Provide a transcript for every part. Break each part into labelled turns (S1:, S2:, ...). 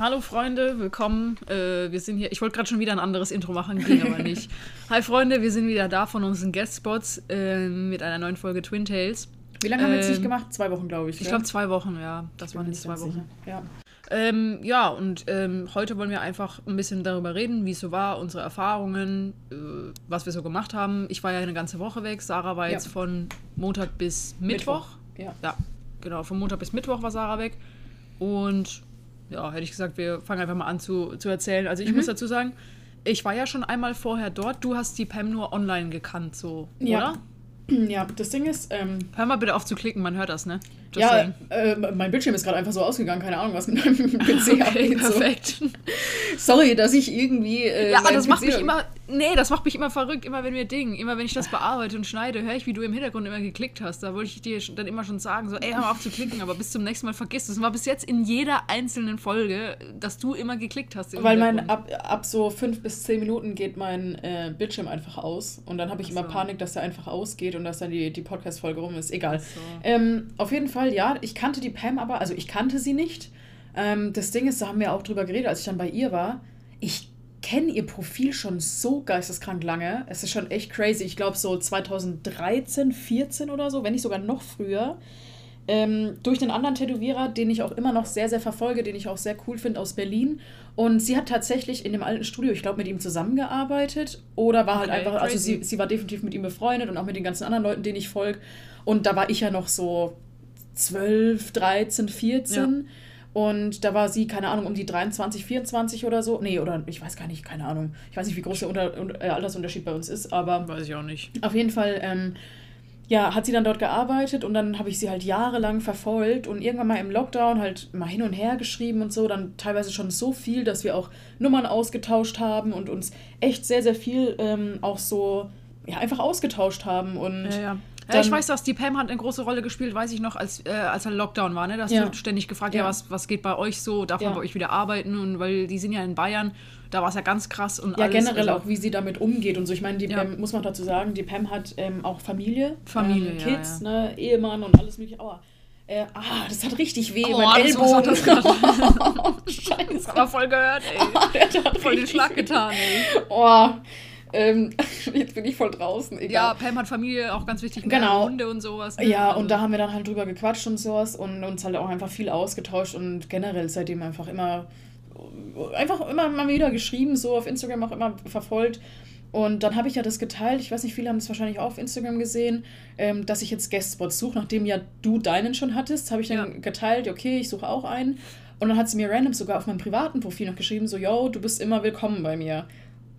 S1: Hallo Freunde, willkommen. Äh, wir sind hier. Ich wollte gerade schon wieder ein anderes Intro machen, ging aber nicht. Hi Freunde, wir sind wieder da von unseren Guest-Spots äh, mit einer neuen Folge Twin Tales.
S2: Wie lange haben wir jetzt nicht gemacht? Zwei Wochen, glaube ich.
S1: Ich
S2: gell?
S1: glaube zwei Wochen, ja. Das waren jetzt zwei Wochen.
S2: sicher. Ja.
S1: Ähm, ja, und ähm, heute wollen wir einfach ein bisschen darüber reden, wie es so war, unsere Erfahrungen, äh, was wir so gemacht haben. Ich war ja eine ganze Woche weg. Sarah war
S2: Ja.
S1: jetzt von Montag bis Mittwoch.
S2: Ja.
S1: Ja, genau. Von Montag bis Mittwoch war Sarah weg. Und ja, hätte ich gesagt, wir fangen einfach mal an zu, zu erzählen. Also ich
S2: Mhm.
S1: muss dazu sagen, ich war ja schon einmal vorher dort. Du hast die Pam nur online gekannt, so,
S2: Ja.
S1: oder?
S2: ja, das Ding ist, ähm,
S1: Hör mal bitte auf zu klicken, man hört das, ne? Just
S2: ja, äh, mein Bildschirm ist gerade einfach so ausgegangen, keine Ahnung, was mit meinem PC
S1: Okay,
S2: abgeht. So.
S1: perfekt.
S2: Sorry, dass ich irgendwie. Äh,
S1: Ja, aber das macht
S2: PC
S1: mich immer. Nee, das macht mich immer verrückt, immer wenn wir Ding, immer wenn ich das bearbeite und schneide, höre ich, wie du im Hintergrund immer geklickt hast. Da wollte ich dir dann immer schon sagen, so, ey, hör mal auf zu klicken, aber bis zum nächsten Mal vergiss es. Es war bis jetzt in jeder einzelnen Folge, dass du immer geklickt hast.
S2: Weil mein ab, ab so fünf bis zehn Minuten geht mein äh, Bildschirm einfach aus. Und dann habe ich
S1: Ach
S2: immer
S1: so.
S2: Panik, dass der einfach ausgeht und dass dann die, die Podcast-Folge rum ist. Egal.
S1: so.
S2: Ähm, auf jeden Fall, ja, ich kannte die Pam aber, also ich kannte sie nicht. Ähm, das Ding ist, da haben wir auch drüber geredet, als ich dann bei ihr war. Ich kenne ihr Profil schon so geisteskrank lange. Es ist schon echt crazy. Ich glaube so 2013, 14 oder so, wenn nicht sogar noch früher. Ähm, durch den anderen Tätowierer, den ich auch immer noch sehr, sehr verfolge, den ich auch sehr cool finde aus Berlin. Und sie hat tatsächlich in dem alten Studio, ich glaube, mit ihm zusammengearbeitet oder war halt
S1: Okay,
S2: einfach, also
S1: crazy.
S2: sie, sie war definitiv mit ihm befreundet und auch mit den ganzen anderen Leuten, denen ich folge. Und da war ich ja noch so 12, 13, 14. Und da war sie, keine Ahnung, um die 23, 24 oder so. Nee, oder ich weiß gar nicht, keine Ahnung. Ich weiß nicht, wie groß der Unter äh, Altersunterschied bei uns ist, aber
S1: Weiß ich auch nicht.
S2: auf jeden Fall, ähm, ja, hat sie dann dort gearbeitet und dann habe ich sie halt jahrelang verfolgt und irgendwann mal im Lockdown halt mal hin und her geschrieben und so, dann teilweise schon so viel, dass wir auch Nummern ausgetauscht haben und uns echt sehr, sehr viel ähm, auch so, ja, einfach ausgetauscht haben und
S1: Ja, ja. Ja, ich weiß das, die Pam hat eine große Rolle gespielt, weiß ich noch, als, äh, als ein Lockdown war, ne? Da
S2: Ja.
S1: du ständig gefragt, ja,
S2: Ja.
S1: was, was geht bei euch so, darf man bei euch wieder arbeiten? Und weil die sind ja in Bayern, da war es ja ganz krass und
S2: ja,
S1: alles.
S2: generell
S1: also-
S2: auch, wie sie damit umgeht und so. Ich meine, die. Pam, muss man dazu sagen, die Pam hat ähm, auch Familie,
S1: Familie,
S2: ähm, Kids. Ne, Ehemann und alles mögliche. Aua. Äh, ah, das hat richtig weh,
S1: Aua,
S2: mein Ellbogen.
S1: das
S2: Scheiße.
S1: Das haben wir voll gehört, ey.
S2: Der hat
S1: Voll den Schlag getan, ey.
S2: Oh, ähm, jetzt bin ich voll draußen.
S1: Ja,
S2: Egal.
S1: Pam hat Familie, auch ganz wichtig,
S2: Genau.
S1: Hunde und sowas. ne?
S2: Ja,
S1: Also-
S2: und da haben wir dann halt drüber gequatscht und sowas und uns halt auch einfach viel ausgetauscht und generell seitdem einfach immer, einfach immer mal wieder geschrieben, so auf Instagram auch immer verfolgt. Und dann habe ich ja das geteilt, ich weiß nicht, viele haben es wahrscheinlich auch auf Instagram gesehen, ähm, dass ich jetzt Guestspots suche, nachdem ja du deinen schon hattest, habe ich dann
S1: Ja.
S2: geteilt, okay, ich suche auch einen. Und dann hat sie mir random sogar auf meinem privaten Profil noch geschrieben, so, yo, du bist immer willkommen bei mir.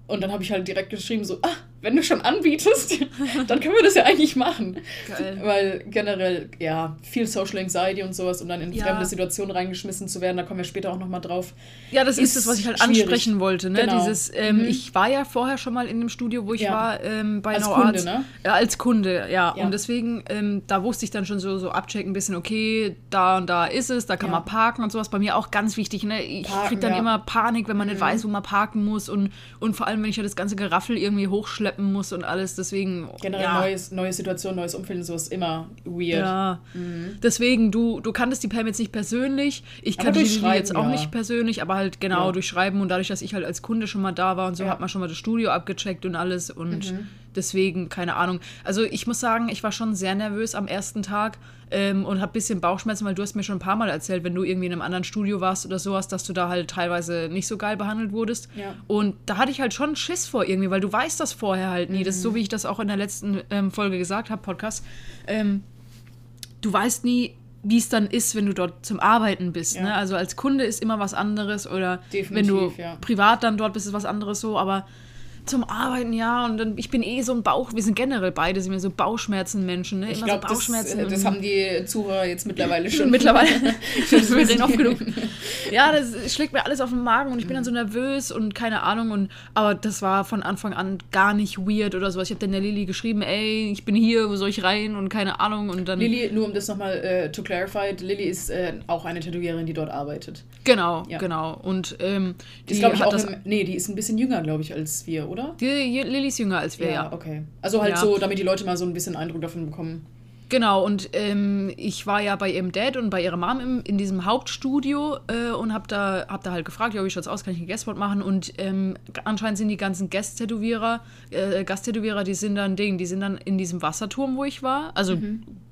S2: Und dann habe ich halt direkt geschrieben, so, ah, wenn du schon anbietest, dann können wir das ja eigentlich machen.
S1: Geil.
S2: Weil generell, ja, viel Social Anxiety und sowas und dann in
S1: Ja.
S2: fremde Situationen reingeschmissen zu werden, da kommen wir später auch nochmal drauf.
S1: Ja, das ist, das, was ich halt
S2: schwierig.
S1: ansprechen wollte. Ne?
S2: Genau.
S1: Dieses, ähm,
S2: Mhm.
S1: Ich war ja vorher schon mal in dem Studio, wo ich
S2: Ja.
S1: war, ähm, bei
S2: Als
S1: No
S2: Kunde,
S1: Arts.
S2: ne?
S1: Ja, als Kunde, ja.
S2: Ja.
S1: Und deswegen, ähm, da wusste ich dann schon so, so abchecken, ein bisschen, okay, da und da ist es, da kann man parken und sowas. Bei mir auch ganz wichtig. Ne? Ich
S2: Parken,
S1: krieg dann.
S2: Mhm.
S1: immer Panik, wenn man nicht weiß, wo man parken muss. Und, und vor allem, wenn ich ja das ganze Geraffel irgendwie hochschleppen muss und alles. Deswegen.
S2: Generell
S1: ja.
S2: neues, neue Situation, neues Umfeld und so ist immer weird.
S1: Ja, deswegen, du, du kanntest die Pam jetzt nicht persönlich. Ich kannte die
S2: Schreiben,
S1: jetzt auch
S2: ja.
S1: nicht persönlich, aber halt genau
S2: Ja.
S1: durch Schreiben und dadurch, dass ich halt als Kunde schon mal da war und so, hat man schon mal das Studio abgecheckt und alles und
S2: Mhm.
S1: deswegen, keine Ahnung. Also ich muss sagen, ich war schon sehr nervös am ersten Tag ähm, und habe ein bisschen Bauchschmerzen, weil du hast mir schon ein paar Mal erzählt, wenn du irgendwie in einem anderen Studio warst oder sowas, dass du da halt teilweise nicht so geil behandelt wurdest.
S2: Ja.
S1: Und da hatte ich halt schon Schiss vor irgendwie, weil du weißt das vorher halt nie. Das ist
S2: Mhm.
S1: so, wie ich das auch in der letzten ähm, Folge gesagt habe, Podcast. Ähm, du weißt nie, wie es dann ist, wenn du dort zum Arbeiten bist.
S2: Ja.
S1: Ne? Also als Kunde ist immer was anderes oder
S2: Definitiv,
S1: wenn du
S2: ja.
S1: privat dann dort bist, ist was anderes so, aber zum Arbeiten, ja, und dann, ich bin eh so ein Bauch, wir sind generell beide, sind wir so Bauchschmerzen-Menschen, ne?
S2: Ich
S1: Immer
S2: glaube,
S1: so
S2: das,
S1: Bauchschmerzen.
S2: äh, das
S1: und-
S2: haben die Zuhörer jetzt mittlerweile schon.
S1: Mittlerweile.
S2: Das
S1: wir reden oft genug. Ja, das schlägt mir alles auf den Magen und ich bin dann so nervös und keine Ahnung. Und, aber das war von Anfang an gar nicht weird oder sowas. Ich habe dann der Lilly geschrieben, ey, ich bin hier, wo soll ich rein? Und keine Ahnung. Und dann.
S2: Lilly, nur um das nochmal äh, to clarify, Lilly ist äh, auch eine Tätowiererin, die dort arbeitet.
S1: Genau,
S2: Ja.
S1: genau. Und ähm,
S2: Die ist, glaube ich, auch
S1: das.
S2: im, Nee, die ist ein bisschen jünger, glaube ich, als wir, oder?
S1: Lilly ist jünger als wir, ja.
S2: okay. Also halt
S1: Ja.
S2: so, damit die Leute mal so ein bisschen Eindruck davon bekommen.
S1: Genau, und ähm, ich war ja bei ihrem Dad und bei ihrer Mom im, in diesem Hauptstudio äh, und hab da, hab da halt gefragt, ja, wie schaut's aus, kann ich ein Guestspot machen? Und ähm, anscheinend sind die ganzen Guest-Tätowierer, äh, Gasttätowierer, die sind dann Ding, die sind dann in diesem Wasserturm, wo ich war. Also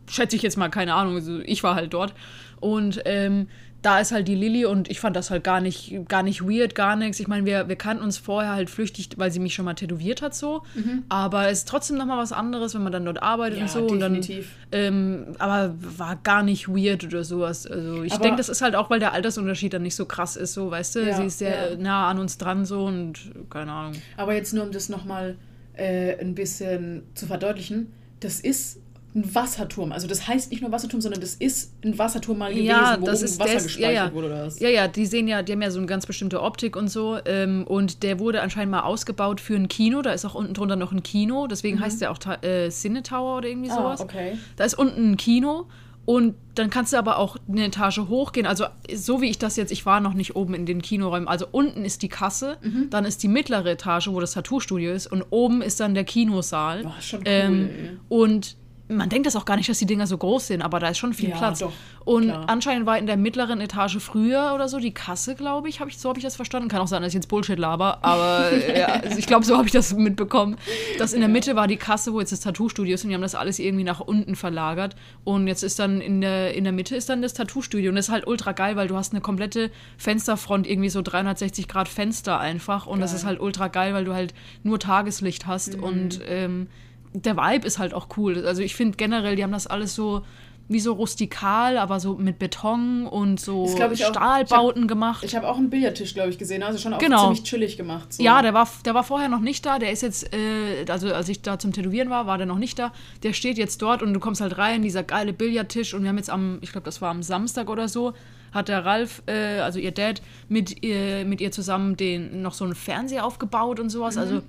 S1: schätze ich jetzt mal, keine Ahnung, also ich war halt dort. Und ähm, da ist halt die Lilly und ich fand das halt gar nicht, gar nicht weird, gar nichts. Ich meine, wir, wir kannten uns vorher halt flüchtig, weil sie mich schon mal tätowiert hat so. Aber es ist trotzdem nochmal was anderes, wenn man dann dort arbeitet
S2: Ja,
S1: und so. Und dann,
S2: definitiv.
S1: ähm, aber war gar nicht weird oder sowas. Also ich denke, das ist halt auch, weil der Altersunterschied dann nicht so krass ist, so, weißt du?
S2: Ja,
S1: sie ist sehr
S2: ja.
S1: nah an uns dran so und keine Ahnung.
S2: Aber jetzt nur, um das nochmal äh, ein bisschen zu verdeutlichen, das ist ein Wasserturm. Also das heißt nicht nur Wasserturm, sondern das ist ein Wasserturm mal gewesen,
S1: Ja,
S2: wo
S1: das ist
S2: Wasser
S1: ist,
S2: gespeichert
S1: ja, ja.
S2: wurde oder was.
S1: Ja, ja, die sehen ja, die haben ja so eine ganz bestimmte Optik und so. Ähm, und der wurde anscheinend mal ausgebaut für ein Kino. Da ist auch unten drunter noch ein Kino. Deswegen heißt der auch äh, Cine Tower oder irgendwie
S2: Mhm. Ah,
S1: sowas.
S2: okay.
S1: Da ist unten ein Kino. Und dann kannst du aber auch eine Etage hochgehen. Also, so wie ich das jetzt, ich war noch nicht oben in den Kinoräumen. Also, unten ist die Kasse,
S2: Mhm.
S1: dann ist die mittlere Etage, wo das Tattoo-Studio ist, und oben ist dann der Kinosaal.
S2: Oh, schon cool,
S1: ähm, und man denkt das auch gar nicht, dass die Dinger so groß sind, aber da ist schon viel
S2: Ja,
S1: Platz.
S2: doch,
S1: und
S2: klar.
S1: anscheinend war in der mittleren Etage früher oder so die Kasse, glaube ich, hab ich so habe ich das verstanden. Kann auch sein, dass ich jetzt Bullshit laber, aber ja, also ich glaube, so habe ich das mitbekommen. Dass in der Mitte war die Kasse, wo jetzt das Tattoo-Studio ist und die haben das alles irgendwie nach unten verlagert. Und jetzt ist dann in der, in der Mitte ist dann das Tattoo-Studio. Und das ist halt ultra geil, weil du hast eine komplette Fensterfront, irgendwie so 360 Grad Fenster einfach. Und das
S2: Geil.
S1: ist halt ultra geil, weil du halt nur Tageslicht hast
S2: Mhm.
S1: und ähm, der Vibe ist halt auch cool. Also ich finde generell, die haben das alles so wie so rustikal, aber so mit Beton und so
S2: Das glaub ich.
S1: Stahlbauten gemacht.
S2: Ich habe auch einen Billardtisch, glaube ich, gesehen. Also schon auch
S1: Genau.
S2: ziemlich chillig gemacht. So.
S1: Ja, der war, der war vorher noch nicht da. Der ist jetzt, äh, also als ich da zum Tätowieren war, war der noch nicht da. Der steht jetzt dort und du kommst halt rein, dieser geile Billardtisch. Und wir haben jetzt am, ich glaube, das war am Samstag oder so, hat der Ralf, äh, also ihr Dad, mit, ihr, mit ihr zusammen den, noch so einen Fernseher aufgebaut und sowas. Also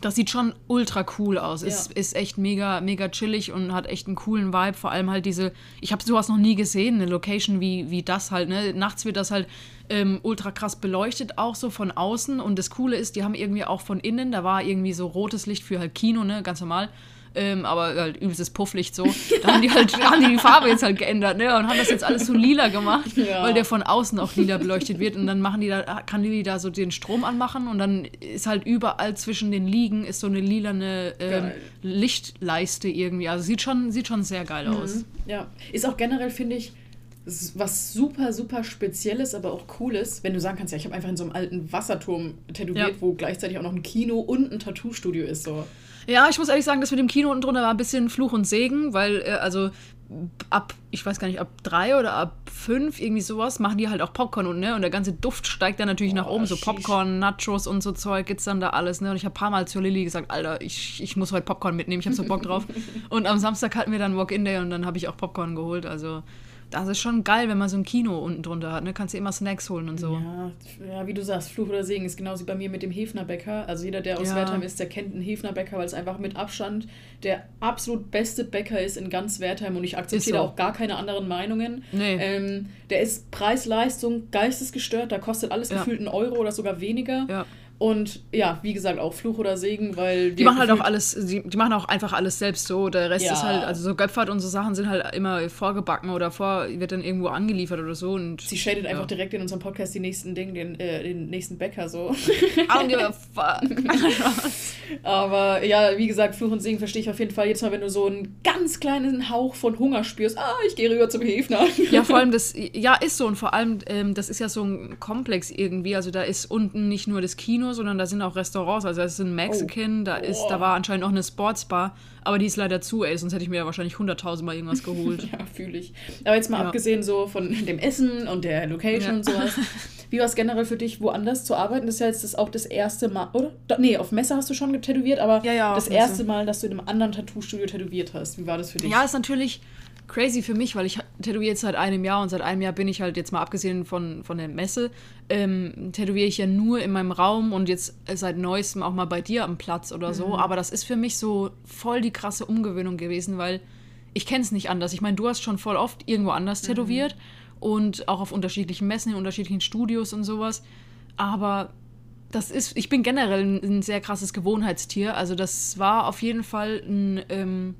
S1: das sieht schon ultra cool aus. Ist,
S2: Ja.
S1: ist echt mega, mega chillig und hat echt einen coolen Vibe. Vor allem halt diese, ich habe sowas noch nie gesehen, eine Location wie, wie das halt. Ne? Nachts wird das halt ähm, ultra krass beleuchtet, auch so von außen. Und das Coole ist, die haben irgendwie auch von innen, da war irgendwie so rotes Licht für halt Kino, ne, ganz normal. Ähm, aber halt übelstes Pufflicht so. Da haben die halt haben die, die Farbe jetzt halt geändert, ne? Und haben das jetzt alles so lila gemacht,
S2: Ja.
S1: weil der von außen auch lila beleuchtet wird. Und dann machen die da, kann die da so den Strom anmachen und dann ist halt überall zwischen den Liegen ist so eine lilane ähm. Lichtleiste irgendwie. Also sieht schon, sieht schon sehr geil aus.
S2: Ja, ist auch generell, finde ich, was super, super Spezielles, aber auch Cooles, wenn du sagen kannst, ja, ich habe einfach in so einem alten Wasserturm tätowiert,
S1: Ja.
S2: wo gleichzeitig auch noch ein Kino und ein Tattoo-Studio ist. So.
S1: Ja, ich muss ehrlich sagen, das mit dem Kino unten drunter war ein bisschen Fluch und Segen, weil, äh, also ab, ich weiß gar nicht, ab drei oder ab fünf, irgendwie sowas, machen die halt auch Popcorn und, ne? Und der ganze Duft steigt dann natürlich nach
S2: Boah,
S1: oben. So. Popcorn, Nachos und so Zeug gibt's dann da alles, ne? Und ich habe paar Mal zur Lilly gesagt, Alter, ich, ich muss heute Popcorn mitnehmen, ich habe so Bock drauf. und am Samstag hatten wir dann Walk-In-Day und dann habe ich auch Popcorn geholt. Also, das ist schon geil, wenn man so ein Kino unten drunter hat, ne? Kannst du immer Snacks holen und so.
S2: Ja, ja, wie du sagst, Fluch oder Segen ist genauso wie bei mir mit dem Hefnerbäcker. Also jeder, der aus
S1: Ja.
S2: Wertheim ist, der kennt einen Hefnerbäcker, weil es einfach mit Abstand der absolut beste Bäcker ist in ganz Wertheim und ich akzeptiere
S1: so.
S2: auch gar keine anderen Meinungen.
S1: Nee.
S2: Ähm, der ist Preis-Leistung geistesgestört, da kostet alles
S1: Ja.
S2: gefühlt einen Euro oder sogar weniger.
S1: Ja.
S2: Und ja, wie gesagt, auch Fluch oder Segen, weil
S1: Die machen halt auch alles, die, die machen auch einfach alles selbst so. Der Rest
S2: Ja.
S1: ist halt, also so Göpfert und so Sachen sind halt immer vorgebacken oder vor, wird dann irgendwo angeliefert oder so. Und
S2: Sie shadet einfach
S1: Ja.
S2: direkt in unserem Podcast die nächsten Dinge, den, äh, den nächsten Bäcker so. Aber ja, wie gesagt, Fluch und Segen verstehe ich auf jeden Fall. Jetzt mal, wenn du so einen ganz kleinen Hauch von Hunger spürst, ah, ich gehe rüber zum Hefner.
S1: ja, vor allem das, ja, ist so. Und vor allem, ähm, das ist ja so ein Komplex irgendwie. Also da ist unten nicht nur das Kino, sondern da sind auch Restaurants. Also da ist ein Mexican, da ist, da
S2: Oh.
S1: war anscheinend auch eine Sportsbar, aber die ist leider zu, ey, sonst hätte ich mir ja wahrscheinlich hunderttausendmal irgendwas geholt.
S2: Ja, fühle ich. Aber jetzt mal
S1: Ja.
S2: abgesehen so von dem Essen und der Location
S1: Ja.
S2: und sowas. Wie war es generell für dich, woanders zu arbeiten? Das ist ja jetzt das auch das erste Mal, oder? Da, nee, auf Messe hast du schon tätowiert, aber
S1: Ja, ja,
S2: das erste Mal, dass du in einem anderen Tattoo-Studio tätowiert hast. Wie war das für dich?
S1: Ja, ist natürlich crazy für mich, weil ich tätowiere jetzt seit einem Jahr und seit einem Jahr bin ich halt jetzt mal abgesehen von, von der Messe, ähm, tätowiere ich ja nur in meinem Raum und jetzt seit neuestem auch mal bei dir am Platz oder so. Aber das ist für mich so voll die krasse Umgewöhnung gewesen, weil ich kenne es nicht anders. Ich meine, du hast schon voll oft irgendwo anders tätowiert und auch auf unterschiedlichen Messen, in unterschiedlichen Studios und sowas. Aber das ist, ich bin generell ein, ein sehr krasses Gewohnheitstier. Also das war auf jeden Fall ein, ähm,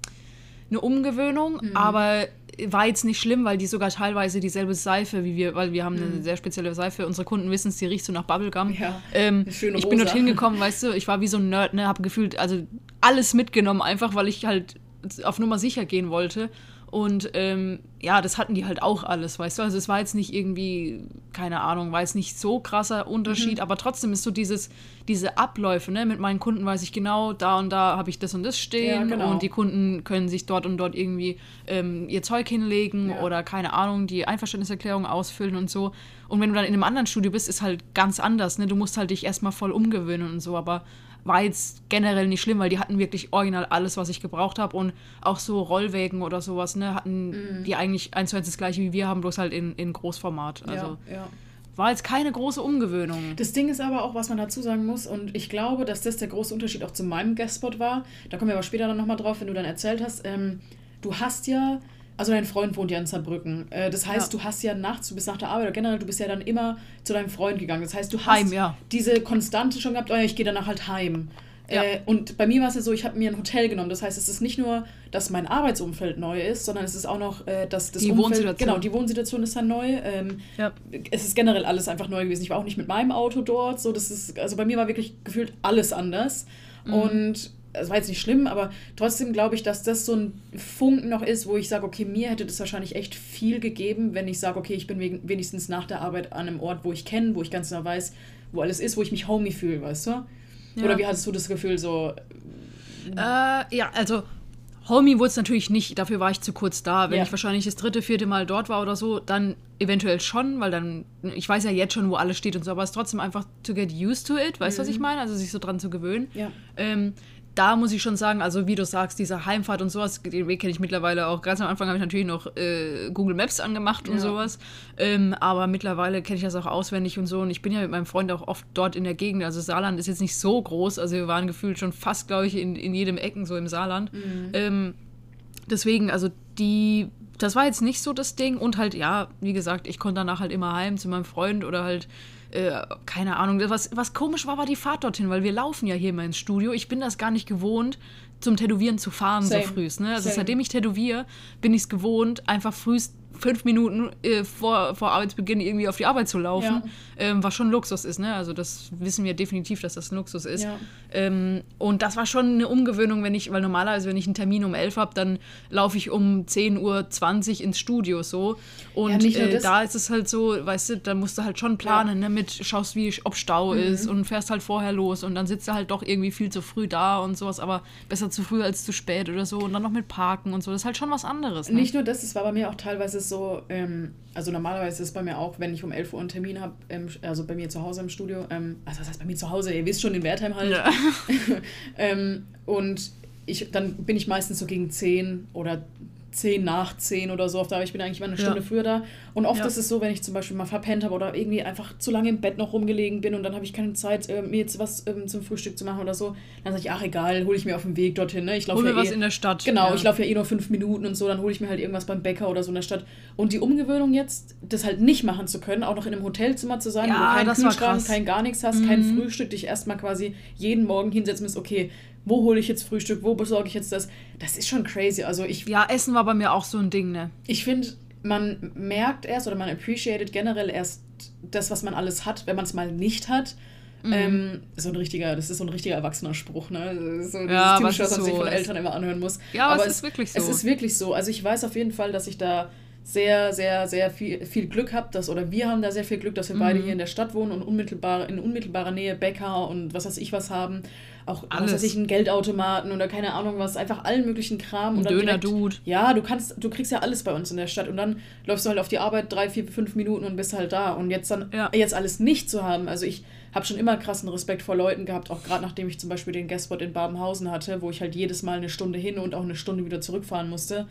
S1: eine Umgewöhnung,
S2: Mhm.
S1: aber war jetzt nicht schlimm, weil die sogar teilweise dieselbe Seife wie wir, weil wir haben eine sehr spezielle Seife. Unsere Kunden wissen es, die riecht so nach Bubblegum.
S2: Mhm. Ja,
S1: ähm,
S2: schöne
S1: ich bin
S2: rosa.
S1: dorthin gekommen, weißt du, ich war wie so ein Nerd, ne, habe gefühlt also alles mitgenommen, einfach weil ich halt auf Nummer sicher gehen wollte. Und ähm, ja, das hatten die halt auch alles, weißt du. Also es war jetzt nicht irgendwie, keine Ahnung, war jetzt nicht so krasser
S2: Mhm.
S1: Unterschied, aber trotzdem ist so dieses, diese Abläufe, ne? Mit meinen Kunden weiß ich genau, da und da habe ich das und das stehen
S2: Ja, genau.
S1: und die Kunden können sich dort und dort irgendwie ähm, ihr Zeug hinlegen
S2: Ja.
S1: oder keine Ahnung, die Einverständniserklärung ausfüllen und so. Und wenn du dann in einem anderen Studio bist, ist halt ganz anders, ne? Du musst halt dich erstmal voll umgewöhnen und so, aber war jetzt generell nicht schlimm, weil die hatten wirklich original alles, was ich gebraucht habe und auch so Rollwägen oder sowas, ne, hatten
S2: Mhm.
S1: die eigentlich eins zu eins das gleiche wie wir haben, bloß halt in, in Großformat. Also
S2: ja, ja.
S1: war jetzt keine große Umgewöhnung.
S2: Das Ding ist aber auch, was man dazu sagen muss, und ich glaube, dass das der große Unterschied auch zu meinem Guestspot war. Da kommen wir aber später dann nochmal drauf, wenn du dann erzählt hast. Ähm, du hast ja, also dein Freund wohnt ja in Saarbrücken. Äh, das heißt,
S1: Ja.
S2: du hast ja nachts, du bist nach der Arbeit oder generell, du bist ja dann immer zu deinem Freund gegangen. Das heißt, du hast
S1: Heim, ja.
S2: diese Konstante schon gehabt, oh ja, ich gehe danach halt heim.
S1: Ja.
S2: Äh, und bei mir war es ja so, ich habe mir ein Hotel genommen. Das heißt, es ist nicht nur, dass mein Arbeitsumfeld neu ist, sondern es ist auch noch, äh, dass das
S1: Die
S2: Umfeld,
S1: Wohnsituation.
S2: genau, die Wohnsituation ist dann neu. Ähm,
S1: Ja.
S2: es ist generell alles einfach neu gewesen. Ich war auch nicht mit meinem Auto dort. So, das ist, also bei mir war wirklich gefühlt alles anders.
S1: Mhm.
S2: Und es war jetzt nicht schlimm, aber trotzdem glaube ich, dass das so ein Funken noch ist, wo ich sage, okay, mir hätte das wahrscheinlich echt viel gegeben, wenn ich sage, okay, ich bin wenigstens nach der Arbeit an einem Ort, wo ich kenne, wo ich ganz genau weiß, wo alles ist, wo ich mich homey fühle, weißt du?
S1: Ja.
S2: Oder wie hattest du das Gefühl, so,
S1: Äh, ja, also Homie wurde es natürlich nicht, dafür war ich zu kurz da. Wenn
S2: Ja.
S1: ich wahrscheinlich das dritte, vierte Mal dort war oder so, dann eventuell schon, weil dann, ich weiß ja jetzt schon, wo alles steht und so, aber es ist trotzdem einfach to get used to it, weißt du, was ich meine? Also sich so dran zu gewöhnen.
S2: Ja.
S1: Ähm, da muss ich schon sagen, also wie du sagst, diese Heimfahrt und sowas, den Weg kenne ich mittlerweile auch. Ganz am Anfang habe ich natürlich noch äh, Google Maps angemacht und
S2: Ja.
S1: sowas. Ähm, aber mittlerweile kenne ich das auch auswendig und so. Und ich bin ja mit meinem Freund auch oft dort in der Gegend. Also Saarland ist jetzt nicht so groß. Also wir waren gefühlt schon fast, glaube ich, in, in jedem Ecken so im Saarland. Ähm, deswegen, also die, das war jetzt nicht so das Ding. Und halt, ja, wie gesagt, ich konnte danach halt immer heim zu meinem Freund oder halt, äh, keine Ahnung. Was, was komisch war, war die Fahrt dorthin, weil wir laufen ja hier immer ins Studio. Ich bin das gar nicht gewohnt, zum Tätowieren zu fahren
S2: Same.
S1: so frühst. Ne? Also
S2: Same.
S1: seitdem ich tätowiere, bin ich es gewohnt, einfach frühst fünf Minuten äh, vor, vor Arbeitsbeginn irgendwie auf die Arbeit zu laufen,
S2: Ja.
S1: ähm, was schon Luxus ist. Ne? Also das wissen wir definitiv, dass das ein Luxus ist.
S2: Ja.
S1: Ähm, und das war schon eine Umgewöhnung, wenn ich, weil normalerweise, wenn ich einen Termin um 11 habe, dann laufe ich um 10.20 Uhr ins Studio so. Und
S2: Ja,
S1: äh, da ist es halt so, weißt du, da musst du halt schon planen, ne, mit schaust, wie, ob Stau
S2: Mhm.
S1: ist und fährst halt vorher los und dann sitzt du halt doch irgendwie viel zu früh da und sowas, aber besser zu früh als zu spät oder so und dann noch mit Parken und so. Das ist halt schon was anderes. Ne?
S2: Nicht nur das, es war bei mir auch teilweise so, ähm, also normalerweise ist es bei mir auch, wenn ich um 11 Uhr einen Termin habe, ähm, also bei mir zu Hause im Studio, ähm, also was heißt bei mir zu Hause, ihr wisst schon, in Wertheim halt.
S1: Ja.
S2: ähm, und ich, dann bin ich meistens so gegen 10 oder 10 nach 10 oder so, da ich bin eigentlich immer eine
S1: Ja.
S2: Stunde früher da. Und oft
S1: Ja.
S2: ist es so, wenn ich zum Beispiel mal verpennt habe oder irgendwie einfach zu lange im Bett noch rumgelegen bin und dann habe ich keine Zeit, äh, mir jetzt was ähm, zum Frühstück zu machen oder so, dann sage ich, ach egal, hole ich mir auf dem Weg dorthin. Ne? Ich laufe
S1: mir
S2: ja
S1: was
S2: eh,
S1: in der Stadt.
S2: Genau,
S1: ja.
S2: ich laufe ja eh nur fünf Minuten und so, dann hole ich mir halt irgendwas beim Bäcker oder so in der Stadt. Und die Umgewöhnung jetzt, das halt nicht machen zu können, auch noch in einem Hotelzimmer zu sein, wo
S1: Ja,
S2: du keinen Kühlschrank, kein gar nichts hast, kein Frühstück, dich erstmal quasi jeden Morgen hinsetzen musst, okay, wo hole ich jetzt Frühstück, wo besorge ich jetzt das? Das ist schon crazy. Also ich,
S1: Ja, Essen war bei mir auch so ein Ding, ne?
S2: ich finde, man merkt erst oder man appreciated generell erst das, was man alles hat, wenn man es mal nicht hat.
S1: Mhm.
S2: Ähm, so ein richtiger, das ist so ein richtiger erwachsener Spruch, ne? Das ist So
S1: Ja,
S2: typische,
S1: was
S2: man
S1: ist
S2: sich
S1: so,
S2: von Eltern immer anhören muss.
S1: Ja, aber es ist wirklich so.
S2: Es ist wirklich so. Also ich weiß auf jeden Fall, dass ich da sehr, sehr, sehr viel, viel Glück habe, dass, oder wir haben da sehr viel Glück, dass wir
S1: Mhm.
S2: beide hier in der Stadt wohnen und unmittelbar, in unmittelbarer Nähe Bäcker und was weiß ich was haben. Auch was
S1: Alles.
S2: weiß ich, einen Geldautomaten oder keine Ahnung was, einfach allen möglichen Kram.
S1: Ein
S2: und dann direkt-
S1: Döner-Dude.
S2: Ja, du kannst, du kriegst ja alles bei uns in der Stadt und dann läufst du halt auf die Arbeit drei, vier, fünf Minuten und bist halt da. Und jetzt dann
S1: Ja.
S2: jetzt alles nicht zu haben. Also ich habe schon immer krassen Respekt vor Leuten gehabt, auch gerade nachdem ich zum Beispiel den Guestspot in Babenhausen hatte, wo ich halt jedes Mal eine Stunde hin und auch eine Stunde wieder zurückfahren musste.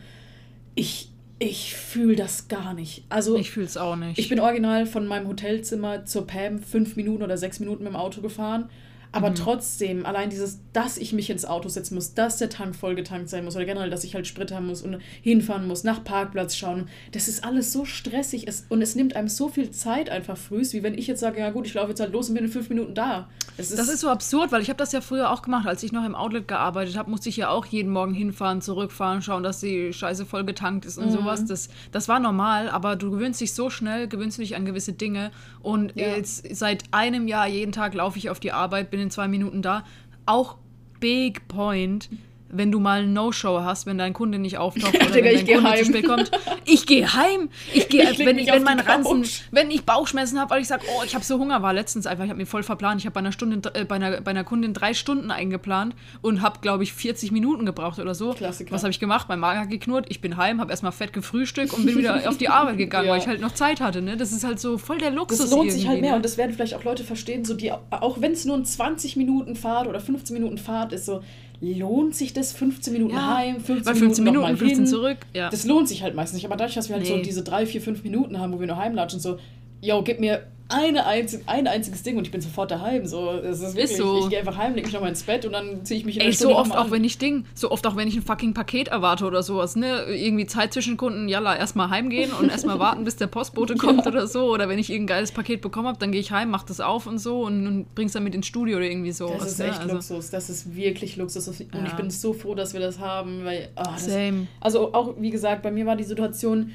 S2: Ich, ich fühle das gar nicht. Also
S1: Ich fühl's auch nicht.
S2: ich bin original von meinem Hotelzimmer zur Pam fünf Minuten oder sechs Minuten mit dem Auto gefahren. Aber mhm. trotzdem, allein dieses, dass ich mich ins Auto setzen muss, dass der Tank vollgetankt sein muss oder generell, dass ich halt Sprit haben muss und hinfahren muss, nach Parkplatz schauen, das ist alles so stressig es, und es nimmt einem so viel Zeit einfach frühst, wie wenn ich jetzt sage, ja gut, ich laufe jetzt halt los und bin in fünf Minuten da.
S1: Es ist das ist so absurd, weil ich habe das ja früher auch gemacht, als ich noch im Outlet gearbeitet habe, musste ich ja auch jeden Morgen hinfahren, zurückfahren, schauen, dass die Scheiße vollgetankt ist und mhm. sowas. Das, das war normal, aber du gewöhnst dich so schnell, gewöhnst dich an gewisse Dinge und ja. jetzt seit einem Jahr jeden Tag laufe ich auf die Arbeit, bin in zwei Minuten da. Auch Big Point wenn du mal ein No-Show hast, wenn dein Kunde nicht auftaucht oder Digga, wenn dein Kunde heim. zu spät kommt. Ich gehe heim. Ich gehe, wenn, ich, wenn mein Ranzen, wenn ich Bauchschmerzen habe, weil ich sage, oh, ich habe so Hunger, war letztens einfach, ich habe mir voll verplant. Ich habe bei einer Stunde, äh, bei, einer, bei einer Kundin drei Stunden eingeplant und habe, glaube ich, 40 Minuten gebraucht oder so. Klassiker. Was habe ich gemacht? Mein Magen hat geknurrt. Ich bin heim, habe erstmal fett gefrühstückt und bin wieder auf die Arbeit gegangen, ja. weil ich halt noch Zeit hatte. Ne? Das ist halt so voll der Luxus.
S2: Das lohnt sich halt mehr ne? und das werden vielleicht auch Leute verstehen, so die, auch wenn es nur ein 20 Minuten Fahrt oder 15 Minuten Fahrt ist, so lohnt sich das 15 Minuten ja, heim, 15, 15 Minuten, Minuten 15 hin. zurück. Ja. Das lohnt sich halt meistens nicht. Aber dadurch, dass wir halt nee. so diese 3, 4, 5 Minuten haben, wo wir nur heimlatschen, so, yo, gib mir eine einzig, ein einziges Ding und ich bin sofort daheim. So, es ist wirklich, ist so. Ich gehe einfach heim, leg mich nochmal ins Bett und dann ziehe ich mich in
S1: Ey, so oft auch, wenn ich Ding, so oft auch, wenn ich ein fucking Paket erwarte oder sowas, ne? Irgendwie Zeit zwischen Kunden, jalla, erstmal heimgehen und erstmal warten, bis der Postbote kommt ja. oder so. Oder wenn ich irgendein geiles Paket bekommen habe, dann gehe ich heim, mach das auf und so und, und bring's dann mit ins Studio oder irgendwie so.
S2: Das ist echt also. Luxus, das ist wirklich Luxus. Und ja. ich bin so froh, dass wir das haben, weil. Oh, das, Same. Also auch, wie gesagt, bei mir war die Situation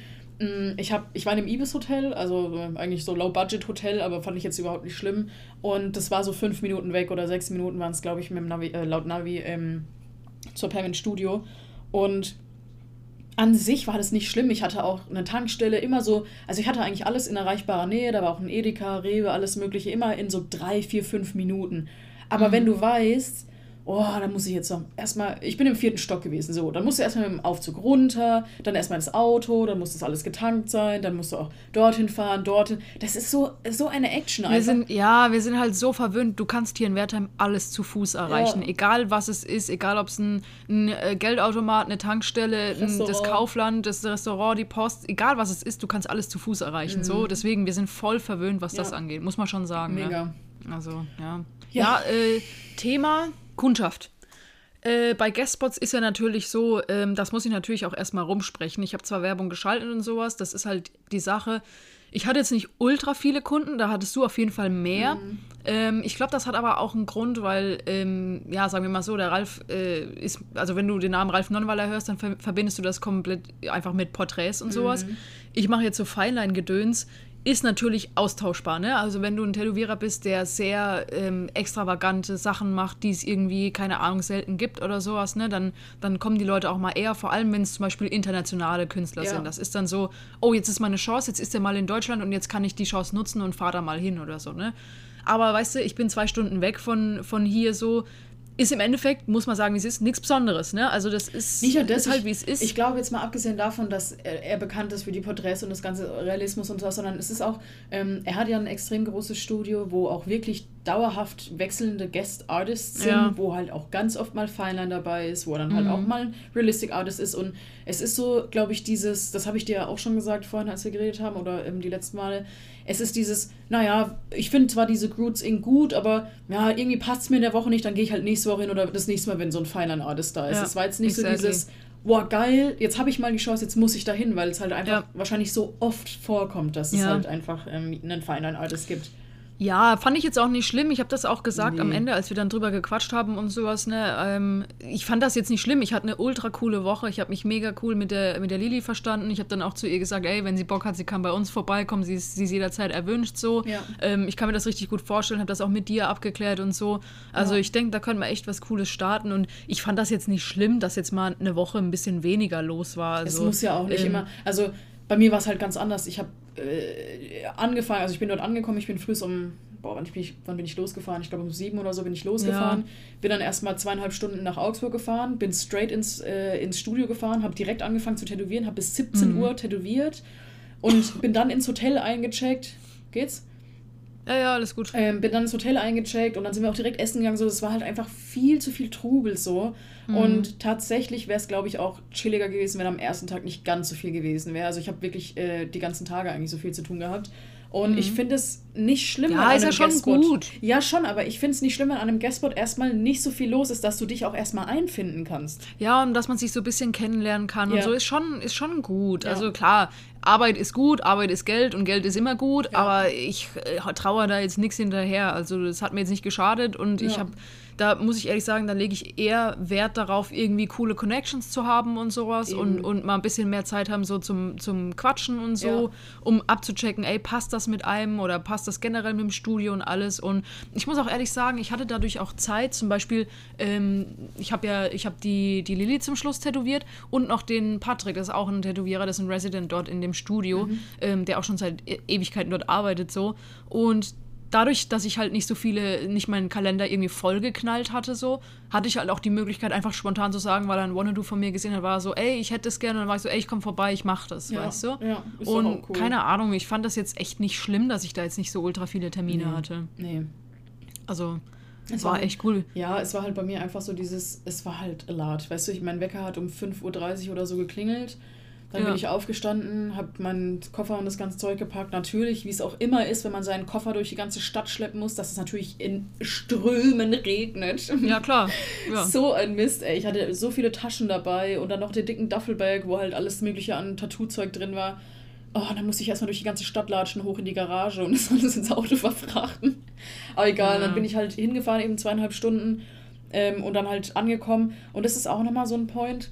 S2: ich, hab, ich war in einem Ibis-Hotel, also äh, eigentlich so Low-Budget-Hotel, aber fand ich jetzt überhaupt nicht schlimm. Und das war so fünf Minuten weg oder sechs Minuten waren es, glaube ich, mit dem Navi, äh, laut Navi ähm, zur Payment Studio. Und an sich war das nicht schlimm. Ich hatte auch eine Tankstelle, immer so, also ich hatte eigentlich alles in erreichbarer Nähe, da war auch ein Edeka, Rewe, alles Mögliche, immer in so drei, vier, fünf Minuten. Aber mhm. wenn du weißt, oh, da muss ich jetzt noch erstmal, ich bin im vierten Stock gewesen, so, dann musst du erstmal mit dem Aufzug runter, dann erstmal ins Auto, dann muss das alles getankt sein, dann musst du auch dorthin fahren, dorthin. Das ist so, so eine Action
S1: wir Sind, ja, wir sind halt so verwöhnt, du kannst hier in Wertheim alles zu Fuß erreichen, ja. egal was es ist, egal ob es ein, ein, äh, Geldautomat, eine Tankstelle, ein, das Kaufland, das Restaurant, die Post, egal was es ist, du kannst alles zu Fuß erreichen, mhm. so, deswegen, wir sind voll verwöhnt, was ja. das angeht, muss man schon sagen. Ne? Mega. Ne? Also, ja. Ja, ja äh, Thema Kundschaft. Äh, bei Guestspots ist ja natürlich so, ähm, das muss ich natürlich auch erstmal rumsprechen. Ich habe zwar Werbung geschaltet und sowas, das ist halt die Sache. Ich hatte jetzt nicht ultra viele Kunden, da hattest du auf jeden Fall mehr. Mhm. Ähm, ich glaube, das hat aber auch einen Grund, weil, ähm, ja, sagen wir mal so, der Ralf äh, ist, also wenn du den Namen Ralf Nonweiler hörst, dann ver verbindest du das komplett einfach mit Porträts und sowas. Mhm. Ich mache jetzt so Feinlein-Gedöns ist natürlich austauschbar. Ne? Also wenn du ein Tätowierer bist, der sehr ähm, extravagante Sachen macht, die es irgendwie, keine Ahnung, selten gibt oder sowas, ne? dann, dann kommen die Leute auch mal eher, vor allem wenn es zum Beispiel internationale Künstler ja. sind. Das ist dann so, oh, jetzt ist meine Chance, jetzt ist er mal in Deutschland und jetzt kann ich die Chance nutzen und fahre da mal hin oder so. Ne? Aber weißt du, ich bin zwei Stunden weg von, von hier so, ist im Endeffekt, muss man sagen, wie es ist, nichts Besonderes. Ne? Also das ist,
S2: Nicht das, ist halt, wie es ist. Ich glaube jetzt mal abgesehen davon, dass er, er, bekannt ist für die Porträts und das ganze Realismus und so, sondern es ist auch, ähm, er hat ja ein extrem großes Studio, wo auch wirklich dauerhaft wechselnde Guest Artists sind, ja. wo halt auch ganz oft mal Feinlein dabei ist, wo dann halt mhm. auch mal ein Realistic Artist ist und es ist so, glaube ich, dieses, das habe ich dir ja auch schon gesagt vorhin, als wir geredet haben oder ähm, die letzten Male, es ist dieses, naja, ich finde zwar diese Groots in gut, aber ja, irgendwie passt es mir in der Woche nicht, dann gehe ich halt nächste Woche hin oder das nächste Mal, wenn so ein Feinlein-Artist da ist. Es ja, war jetzt nicht exactly. so dieses, boah, geil, jetzt habe ich mal die Chance, jetzt muss ich da hin, weil es halt einfach ja. wahrscheinlich so oft vorkommt, dass es halt einfach ähm, einen Feinlein-Artist gibt.
S1: Ja, fand ich jetzt auch nicht schlimm. Ich habe das auch gesagt nee. am Ende, als wir dann drüber gequatscht haben und sowas. Ne? Ähm, ich fand das jetzt nicht schlimm. Ich hatte eine ultra coole Woche. Ich habe mich mega cool mit der, mit der Lili verstanden. Ich habe dann auch zu ihr gesagt, ey, wenn sie Bock hat, sie kann bei uns vorbeikommen. Sie ist, sie ist jederzeit erwünscht so. Ja. Ähm, ich kann mir das richtig gut vorstellen. Habe das auch mit dir abgeklärt und so. Also ja. ich denke, da können wir echt was Cooles starten. Und ich fand das jetzt nicht schlimm, dass jetzt mal eine Woche ein bisschen weniger los war. Also,
S2: es muss ja auch nicht ähm, immer. Also bei mir war es halt ganz anders. Ich habe äh, angefangen, also ich bin dort angekommen, ich bin früh um, boah, wann bin ich, wann bin ich losgefahren? Ich glaube um sieben oder so bin ich losgefahren. Ja. Bin dann erstmal zweieinhalb Stunden nach Augsburg gefahren, bin straight ins, äh, ins Studio gefahren, habe direkt angefangen zu tätowieren, habe bis 17 mhm. Uhr tätowiert und bin dann ins Hotel eingecheckt. Geht's?
S1: Ja, ja, alles gut.
S2: Ähm, bin dann ins Hotel eingecheckt und dann sind wir auch direkt essen gegangen. So, das war halt einfach viel zu viel Trubel so. Mhm. Und tatsächlich wäre es, glaube ich, auch chilliger gewesen, wenn am ersten Tag nicht ganz so viel gewesen wäre. Also ich habe wirklich äh, die ganzen Tage eigentlich so viel zu tun gehabt. Und mhm. ich finde es nicht schlimm, ja, ist ja schon gut. Ja, schon, aber ich finde es nicht schlimm, wenn an einem Guestspot erstmal nicht so viel los ist, dass du dich auch erstmal einfinden kannst.
S1: Ja, und dass man sich so ein bisschen kennenlernen kann ja. und so ist schon, ist schon gut. Ja. Also klar, Arbeit ist gut, Arbeit ist Geld und Geld ist immer gut, aber ich äh, traue da jetzt nichts hinterher. Also das hat mir jetzt nicht geschadet und ich habe da muss ich ehrlich sagen, da lege ich eher Wert darauf, irgendwie coole Connections zu haben und sowas und, und mal ein bisschen mehr Zeit haben so zum, zum Quatschen und so, ja. um abzuchecken, ey, passt das mit einem oder passt das generell mit dem Studio und alles. Und ich muss auch ehrlich sagen, ich hatte dadurch auch Zeit, zum Beispiel, ähm, ich habe ja, ich habe die, die Lilly zum Schluss tätowiert und noch den Patrick, das ist auch ein Tätowierer, das ist ein Resident dort in dem Studio, mhm. ähm, der auch schon seit e-, Ewigkeiten dort arbeitet so. Und dadurch, dass ich halt nicht so viele, nicht meinen Kalender irgendwie vollgeknallt hatte, so, hatte ich halt auch die Möglichkeit, einfach spontan zu sagen, weil er ein Wanna-Do von mir gesehen hat, war so, ey, ich hätte das gerne. Und dann war ich so, ey, ich komm vorbei, ich mach das, ja, weißt du? Ja, ist Und auch cool. keine Ahnung, ich fand das jetzt echt nicht schlimm, dass ich da jetzt nicht so ultra viele Termine nee. hatte. Nee. Also, es war, war echt cool.
S2: Ja, es war halt bei mir einfach so dieses, es war halt alert. Weißt du, ich, mein Wecker hat um 5.30 Uhr oder so geklingelt. Dann ja. bin ich aufgestanden, habe meinen Koffer und das ganze Zeug gepackt. Natürlich, wie es auch immer ist, wenn man seinen Koffer durch die ganze Stadt schleppen muss, dass es natürlich in Strömen regnet.
S1: Ja, klar. Ja.
S2: So ein Mist, ey. Ich hatte so viele Taschen dabei und dann noch den dicken Duffelbag, wo halt alles Mögliche an Tattoo-Zeug drin war. Oh, dann musste ich erstmal durch die ganze Stadt latschen, hoch in die Garage und das alles ins Auto verfrachten. Aber egal, ja. dann bin ich halt hingefahren, eben zweieinhalb Stunden ähm, und dann halt angekommen. Und das ist auch nochmal so ein Point.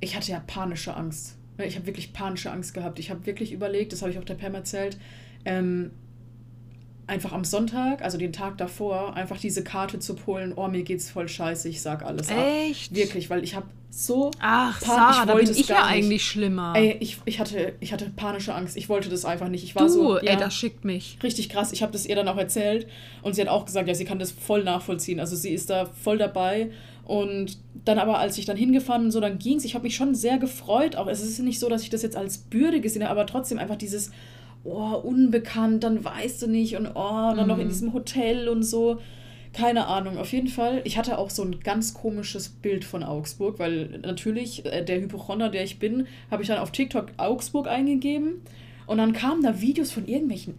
S2: Ich hatte ja panische Angst. Ich habe wirklich panische Angst gehabt. Ich habe wirklich überlegt, das habe ich auch der Pam erzählt, ähm, einfach am Sonntag, also den Tag davor, einfach diese Karte zu polen, oh, mir geht's voll scheiße, ich sag alles Echt? ab. Wirklich, weil ich habe so
S1: Ach, Sarah, da bin ich ja nicht. eigentlich schlimmer.
S2: Ey, ich, ich, hatte, ich hatte panische Angst. Ich wollte das einfach nicht. Ich war
S1: du,
S2: so,
S1: ja, ey, das schickt mich.
S2: Richtig krass. Ich habe das ihr dann auch erzählt und sie hat auch gesagt, ja, sie kann das voll nachvollziehen. Also sie ist da voll dabei und dann aber, als ich dann hingefahren bin, so, dann ging es. Ich habe mich schon sehr gefreut. Auch es ist nicht so, dass ich das jetzt als Bürde gesehen habe, aber trotzdem einfach dieses, oh, unbekannt, dann weißt du nicht und oh, dann mhm. noch in mhm. diesem Hotel und so. Keine Ahnung, auf jeden Fall. Ich hatte auch so ein ganz komisches Bild von Augsburg, weil natürlich äh, der Hypochonder, der ich bin, habe ich dann auf TikTok Augsburg eingegeben und dann kamen da Videos von irgendwelchen,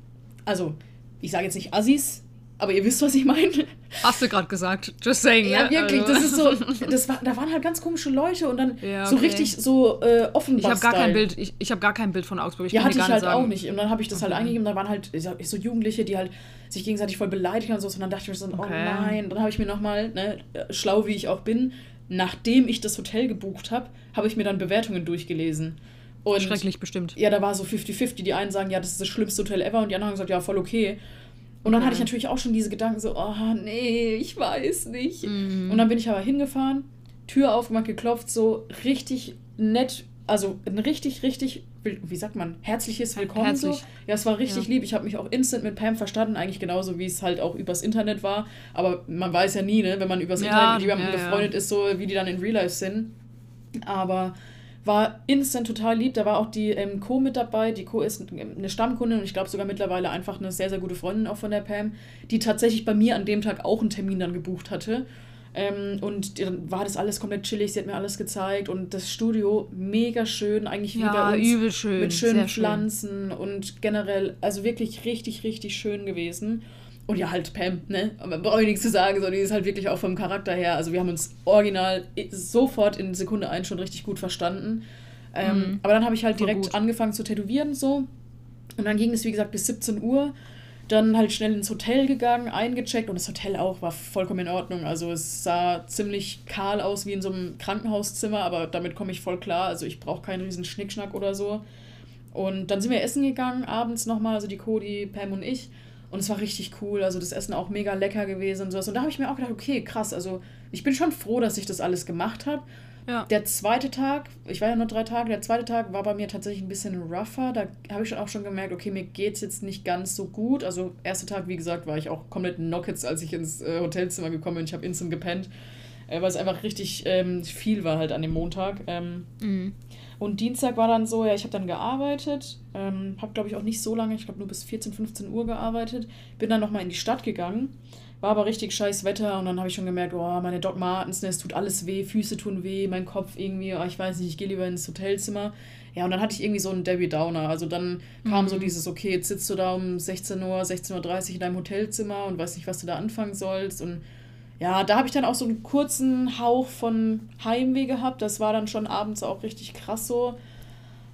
S2: also ich sage jetzt nicht Assis, aber ihr wisst, was ich meine.
S1: Hast du gerade gesagt. Just saying.
S2: Ja, ne? wirklich. Also. Das ist so. Das war, da waren halt ganz komische Leute und dann ja, okay. so richtig so äh, offen.
S1: Ich habe gar kein Bild. Ich, ich habe gar kein Bild von Augsburg. Ich
S2: ja, hatte ich halt sagen. auch nicht. Und dann habe ich das halt okay. halt eingegeben. Da waren halt so Jugendliche, die halt sich gegenseitig voll beleidigt und so. Und dann dachte ich mir so, oh okay. oh nein. Dann habe ich mir nochmal, ne, schlau wie ich auch bin, nachdem ich das Hotel gebucht habe, habe ich mir dann Bewertungen durchgelesen.
S1: Und Schrecklich bestimmt.
S2: Ja, da war so 50-50. Die einen sagen, ja, das ist das schlimmste Hotel ever. Und die anderen haben gesagt, ja, voll okay. Und dann mhm. hatte ich natürlich auch schon diese Gedanken so, oh nee, ich weiß nicht. Mhm. Und dann bin ich aber hingefahren, Tür aufgemacht, geklopft, so richtig nett, also ein richtig, richtig, wie sagt man, herzliches Willkommen Herzlich. so. Ja, es war richtig ja. lieb. Ich habe mich auch instant mit Pam verstanden, eigentlich genauso wie es halt auch übers Internet war. Aber man weiß ja nie, ne, wenn man übers ja, Internet mit jemandem ja, befreundet ist, so wie die dann in Real Life sind. Aber war instant total lieb. Da war auch die ähm, Co mit dabei. Die Co ist eine Stammkundin und ich glaube sogar mittlerweile einfach eine sehr, sehr gute Freundin auch von der Pam, die tatsächlich bei mir an dem Tag auch einen Termin dann gebucht hatte. Ähm, und dann war das alles komplett chillig. Sie hat mir alles gezeigt und das Studio mega schön, eigentlich wie ja, bei uns. Übel schön. Mit schönen Pflanzen schön. und generell, also wirklich richtig, richtig schön gewesen. Und ja, halt Pam, ne? Aber brauche ich nichts zu sagen, sondern die ist halt wirklich auch vom Charakter her. Also wir haben uns original sofort in Sekunde 1 schon richtig gut verstanden. Ähm, mhm. Aber dann habe ich halt direkt gut. angefangen zu tätowieren so. Und dann ging es, wie gesagt, bis 17 Uhr. Dann halt schnell ins Hotel gegangen, eingecheckt und das Hotel auch war vollkommen in Ordnung. Also es sah ziemlich kahl aus wie in so einem Krankenhauszimmer, aber damit komme ich voll klar. Also ich brauche keinen riesen Schnickschnack oder so. Und dann sind wir essen gegangen, abends nochmal, also die Cody, Pam und ich. Und es war richtig cool. Also das Essen auch mega lecker gewesen und sowas. Und da habe ich mir auch gedacht, okay, krass. Also ich bin schon froh, dass ich das alles gemacht habe. Ja. Der zweite Tag, ich war ja nur drei Tage, der zweite Tag war bei mir tatsächlich ein bisschen rougher. Da habe ich auch schon gemerkt, okay, mir geht es jetzt nicht ganz so gut. Also, erster Tag, wie gesagt, war ich auch komplett knockets, als ich ins äh, Hotelzimmer gekommen bin. Ich habe instant gepennt, äh, weil es einfach richtig ähm, viel war halt an dem Montag. Ähm, mhm. Und Dienstag war dann so, ja, ich habe dann gearbeitet, ähm, habe glaube ich auch nicht so lange, ich glaube nur bis 14, 15 Uhr gearbeitet, bin dann nochmal in die Stadt gegangen, war aber richtig scheiß Wetter und dann habe ich schon gemerkt, oh, meine Doc Martens, ne, es tut alles weh, Füße tun weh, mein Kopf irgendwie, oh, ich weiß nicht, ich gehe lieber ins Hotelzimmer. Ja, und dann hatte ich irgendwie so einen Debbie Downer. Also dann kam
S1: Mhm.
S2: so dieses, okay, jetzt sitzt du da um 16 Uhr, 16.30 Uhr in deinem Hotelzimmer und weißt nicht, was du da anfangen sollst. Und ja, da habe ich dann auch so einen kurzen Hauch von Heimweh gehabt. Das war dann schon abends auch richtig krass so.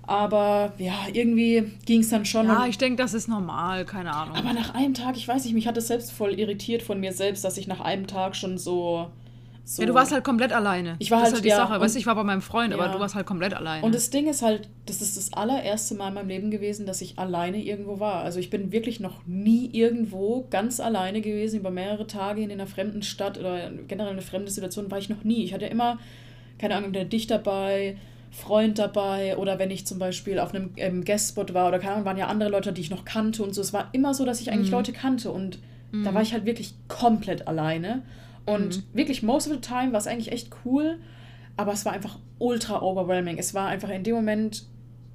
S2: Aber ja, irgendwie ging es dann schon.
S1: Ja, ich denke, das ist normal, keine Ahnung.
S2: aber nach einem Tag, ich weiß nicht, mich hat das selbst voll irritiert von mir selbst, dass ich nach einem Tag schon so. So
S1: ja, du warst halt komplett alleine.
S2: Ich war
S1: das
S2: halt,
S1: ist halt die
S2: ja,
S1: Sache. Weißt ich war bei meinem Freund, aber
S2: Ja.
S1: du warst halt komplett alleine.
S2: Und das Ding ist halt, das ist das allererste Mal in meinem Leben gewesen, dass ich alleine irgendwo war. Also ich bin wirklich noch nie irgendwo ganz alleine gewesen, über mehrere Tage in einer fremden Stadt oder generell eine fremde Situation war ich noch nie. Ich hatte immer, keine Ahnung, der dich dabei, Freund dabei oder wenn ich zum Beispiel auf einem ähm, Guestspot war oder keine Ahnung, waren ja andere Leute, die ich noch kannte und so. Es war immer so, dass ich eigentlich Leute kannte und da war ich halt wirklich komplett alleine. Und wirklich, most of the time war es eigentlich echt cool, aber es war einfach ultra overwhelming. Es war einfach in dem Moment,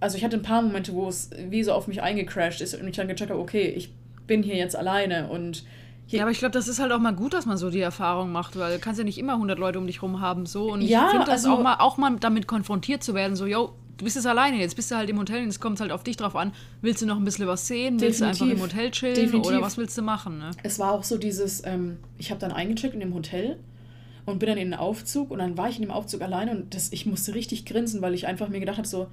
S2: also ich hatte ein paar Momente, wo es wie so auf mich eingecrashed ist und ich dann gecheckt habe, okay, ich bin hier jetzt alleine und
S1: ja, aber ich glaube, das ist halt auch mal gut, dass man so die Erfahrung macht, weil du kannst ja nicht immer 100 Leute um dich rum haben. So. Und
S2: Ja,
S1: ich finde das
S2: also-
S1: auch, mal, auch mal damit konfrontiert zu werden, so, yo, du bist jetzt alleine, jetzt bist du halt im Hotel und es kommt halt auf dich drauf an. Willst du noch ein bisschen was sehen? Willst du einfach im. Hotel chillen?
S2: Definitiv.
S1: Oder was willst du machen? Ne?
S2: es war auch so dieses, ähm, ich habe dann eingecheckt in dem Hotel und bin dann in den Aufzug und dann war ich in dem Aufzug alleine und das, ich musste richtig grinsen, weil ich einfach mir gedacht habe, so,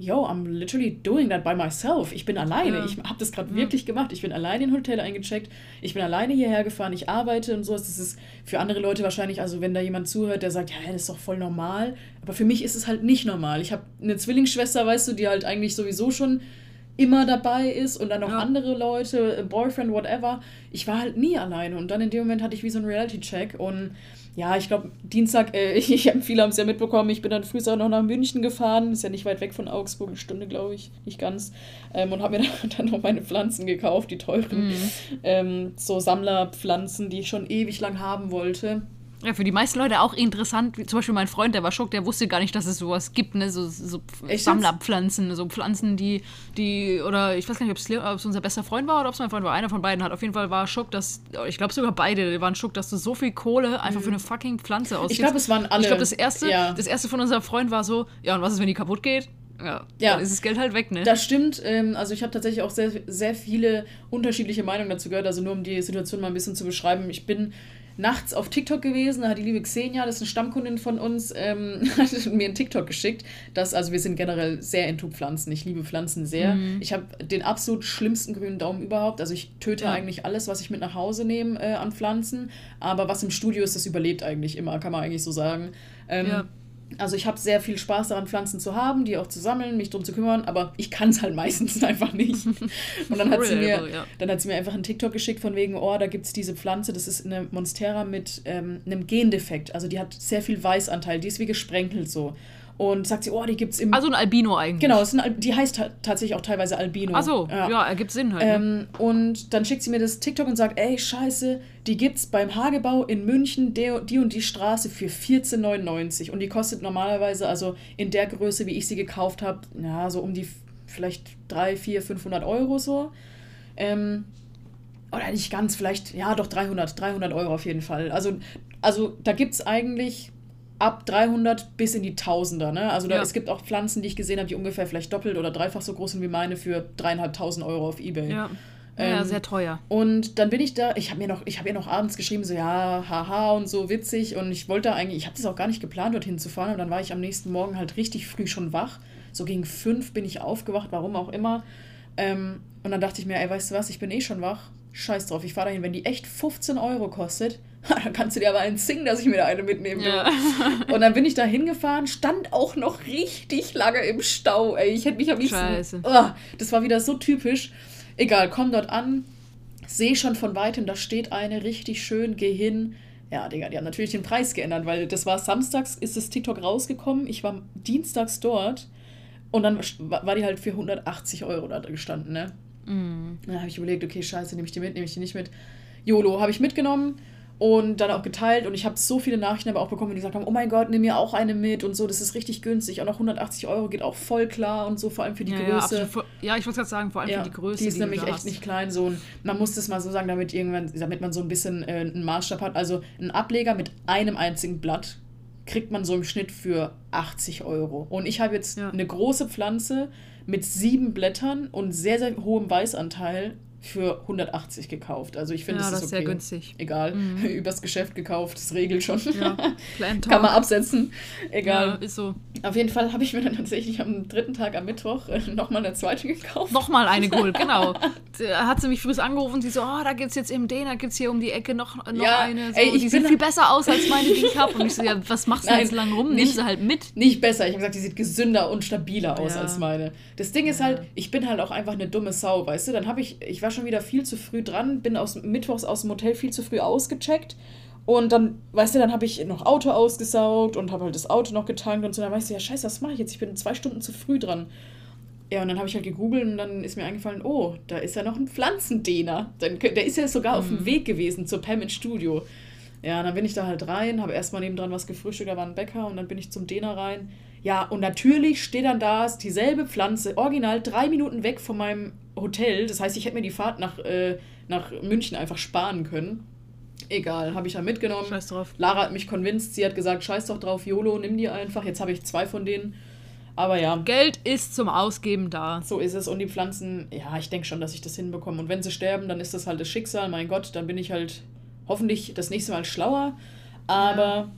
S2: yo, I'm literally doing that by myself. Ich bin alleine.
S1: Ja.
S2: Ich habe das gerade wirklich gemacht. Ich bin alleine in ein Hotel eingecheckt. Ich bin alleine hierher gefahren. Ich arbeite und so. Das ist für andere Leute wahrscheinlich, also wenn da jemand zuhört, der sagt, ja, das ist doch voll normal. Aber für mich ist es halt nicht normal. Ich habe eine Zwillingsschwester, weißt du, die halt eigentlich sowieso schon immer dabei ist und dann noch
S1: Ja.
S2: andere Leute, äh, Boyfriend, whatever. Ich war halt nie alleine und dann in dem Moment hatte ich wie so einen Reality-Check und ja, ich glaube, Dienstag, äh, ich, viele haben es ja mitbekommen, ich bin dann früh noch nach München gefahren, ist ja nicht weit weg von Augsburg, eine Stunde, glaube ich, nicht ganz, ähm, und habe mir dann, dann noch meine Pflanzen gekauft, die teuren, ähm, so Sammlerpflanzen, die ich schon ewig lang haben wollte.
S1: Ja, für die meisten Leute auch interessant. Wie zum Beispiel mein Freund, der war schock, der wusste gar nicht, dass es sowas gibt, ne? So, so
S2: Echt?
S1: Sammlerpflanzen, so Pflanzen, die, die, oder ich weiß gar nicht, ob es unser bester Freund war oder ob es mein Freund war. Einer von beiden hat auf jeden Fall war schock, dass, ich glaube sogar beide, die waren schock, dass du so viel Kohle einfach für eine fucking Pflanze ausgibst.
S2: Mhm. Ich glaube, es waren alle.
S1: Ich glaube, das erste,
S2: Ja.
S1: das erste von unserem Freund war so, ja, und was ist, wenn die kaputt geht? Ja,
S2: Ja.
S1: dann ist das Geld halt weg, ne?
S2: Das stimmt. Ähm, also ich habe tatsächlich auch sehr, sehr viele unterschiedliche Meinungen dazu gehört. Also nur um die Situation mal ein bisschen zu beschreiben. Ich bin nachts auf TikTok gewesen, da hat die liebe Xenia, das ist eine Stammkundin von uns, ähm, hat mir einen TikTok geschickt. Das, also wir sind generell sehr into Pflanzen. Ich liebe Pflanzen sehr. Ich habe den absolut schlimmsten grünen Daumen überhaupt. Also ich töte
S1: Ja.
S2: eigentlich alles, was ich mit nach Hause nehme äh, an Pflanzen. Aber was im Studio ist, das überlebt eigentlich immer, kann man eigentlich so sagen. Ähm,
S1: Ja.
S2: Also ich habe sehr viel Spaß daran, Pflanzen zu haben, die auch zu sammeln, mich drum zu kümmern, aber ich kann es halt meistens einfach nicht. Und dann hat, sie mir,
S1: ja.
S2: dann hat sie mir einfach einen TikTok geschickt von wegen, oh, da gibt es diese Pflanze, das ist eine Monstera mit ähm, einem Gendefekt. Also die hat sehr viel Weißanteil, die ist wie gesprenkelt so. Und sagt sie, oh, die gibt es im...
S1: also ein Albino eigentlich.
S2: genau, es ein, die heißt ta tatsächlich auch teilweise Albino.
S1: Ach so, ja, ergibt Sinn halt. ne?
S2: Ähm, und dann schickt sie mir das TikTok und sagt, ey, scheiße, die gibt's beim Hagebau in München, der, die und die Straße für 14,99. Und die kostet normalerweise, also in der Größe, wie ich sie gekauft habe, ja, so um die vielleicht 3, 4, 500 Euro so. Ähm, oder nicht ganz, vielleicht, ja, doch 300, 300 Euro auf jeden Fall. Also, also da gibt's eigentlich ab 300 bis in die Tausender. Ne? Also da,
S1: Ja.
S2: es gibt auch Pflanzen, die ich gesehen habe, die ungefähr vielleicht doppelt oder dreifach so groß sind wie meine für dreieinhalbtausend Euro auf Ebay.
S1: ja. ja,
S2: ähm,
S1: sehr teuer.
S2: Und dann bin ich da, ich habe mir noch, ich habe ihr noch abends geschrieben, so ja, haha und so witzig. Und ich wollte eigentlich, ich habe das auch gar nicht geplant, dorthin zu fahren. Und dann war ich am nächsten Morgen halt richtig früh schon wach. So gegen fünf bin ich aufgewacht, warum auch immer. Ähm, und dann dachte ich mir, ey, weißt du was, ich bin eh schon wach. Scheiß drauf, ich fahre dahin. Wenn die echt 15 Euro kostet, dann kannst du dir aber einen singen, dass ich mir da eine mitnehme. du.
S1: Ja.
S2: Und dann bin ich da hingefahren, stand auch noch richtig lange im Stau, ey. Ich hätte mich am liebsten.
S1: Scheiße.
S2: Oh, das war wieder so typisch. Egal, komm dort an, sehe schon von weitem, da steht eine richtig schön, geh hin. Ja, Digga, die haben natürlich den Preis geändert, weil das war samstags, ist das TikTok rausgekommen. Ich war dienstags dort und dann war die halt für 180 Euro da gestanden, ne?
S1: Mm.
S2: Dann habe ich überlegt, okay, scheiße, nehme ich die mit, nehme ich die nicht mit. YOLO habe ich mitgenommen und dann auch geteilt und ich habe so viele Nachrichten aber auch bekommen, die gesagt haben, oh mein Gott, nimm mir auch eine mit und so, das ist richtig günstig. Auch noch 180 Euro geht auch voll klar und so, vor allem für die
S1: Ja, ja,
S2: Größe.
S1: absolut. Vor- ja, ich wollte gerade sagen, vor allem
S2: Ja,
S1: für die Größe.
S2: die ist
S1: du
S2: nämlich echt
S1: hast.
S2: nicht klein. So ein, man muss das mal so sagen, damit irgendwann, damit man so ein bisschen äh, einen Maßstab hat. Also ein Ableger mit einem einzigen Blatt kriegt man so im Schnitt für 80 Euro. Und ich habe jetzt ja. eine große Pflanze mit sieben Blättern und sehr, sehr hohem Weißanteil für 180 gekauft. Also ich finde, ja, das ist, okay. sehr günstig. Egal, mhm. übers Geschäft gekauft, das regelt schon. Ja, Kann man absetzen. Egal. Ja, ist so. Auf jeden Fall habe ich mir dann tatsächlich am dritten Tag am Mittwoch äh, nochmal eine zweite gekauft.
S1: Nochmal eine geholt, genau. Da hat sie mich früh angerufen und sie so, oh, da gibt es jetzt eben den, da gibt es hier um die Ecke noch, noch ja, eine. So, ey, die sieht viel besser aus als meine, die ich habe. Und ich so, ja, was machst du Nein, jetzt lang rum? Nimm sie halt mit.
S2: Nicht besser. Ich habe gesagt, die sieht gesünder und stabiler aus ja. als meine. Das Ding ist halt, ich bin halt auch einfach eine dumme Sau, weißt du? Dann habe ich, ich war schon wieder viel zu früh dran, bin aus, mittwochs aus dem Hotel viel zu früh ausgecheckt. Und dann, weißt du, dann habe ich noch Auto ausgesaugt und habe halt das Auto noch getankt und so. Dann weißt du, ja, scheiße, was mache ich jetzt? Ich bin zwei Stunden zu früh dran. Ja, und dann habe ich halt gegoogelt und dann ist mir eingefallen, oh, da ist ja noch ein Pflanzendehner. Der ist ja sogar mhm. auf dem mhm. Weg gewesen zur Pam ins Studio. Ja, dann bin ich da halt rein, habe erstmal nebendran was gefrühstückt, da war ein Bäcker und dann bin ich zum Dehner rein. Ja, und natürlich steht dann da dieselbe Pflanze, original drei Minuten weg von meinem Hotel. Das heißt, ich hätte mir die Fahrt nach, äh, nach München einfach sparen können. Egal, habe ich da mitgenommen. Scheiß drauf. Lara hat mich convinced, sie hat gesagt, scheiß doch drauf, YOLO, nimm die einfach. Jetzt habe ich zwei von denen. Aber ja.
S1: Geld ist zum Ausgeben da.
S2: So ist es. Und die Pflanzen, ja, ich denke schon, dass ich das hinbekomme. Und wenn sie sterben, dann ist das halt das Schicksal. Mein Gott, dann bin ich halt hoffentlich das nächste Mal schlauer. Aber ja.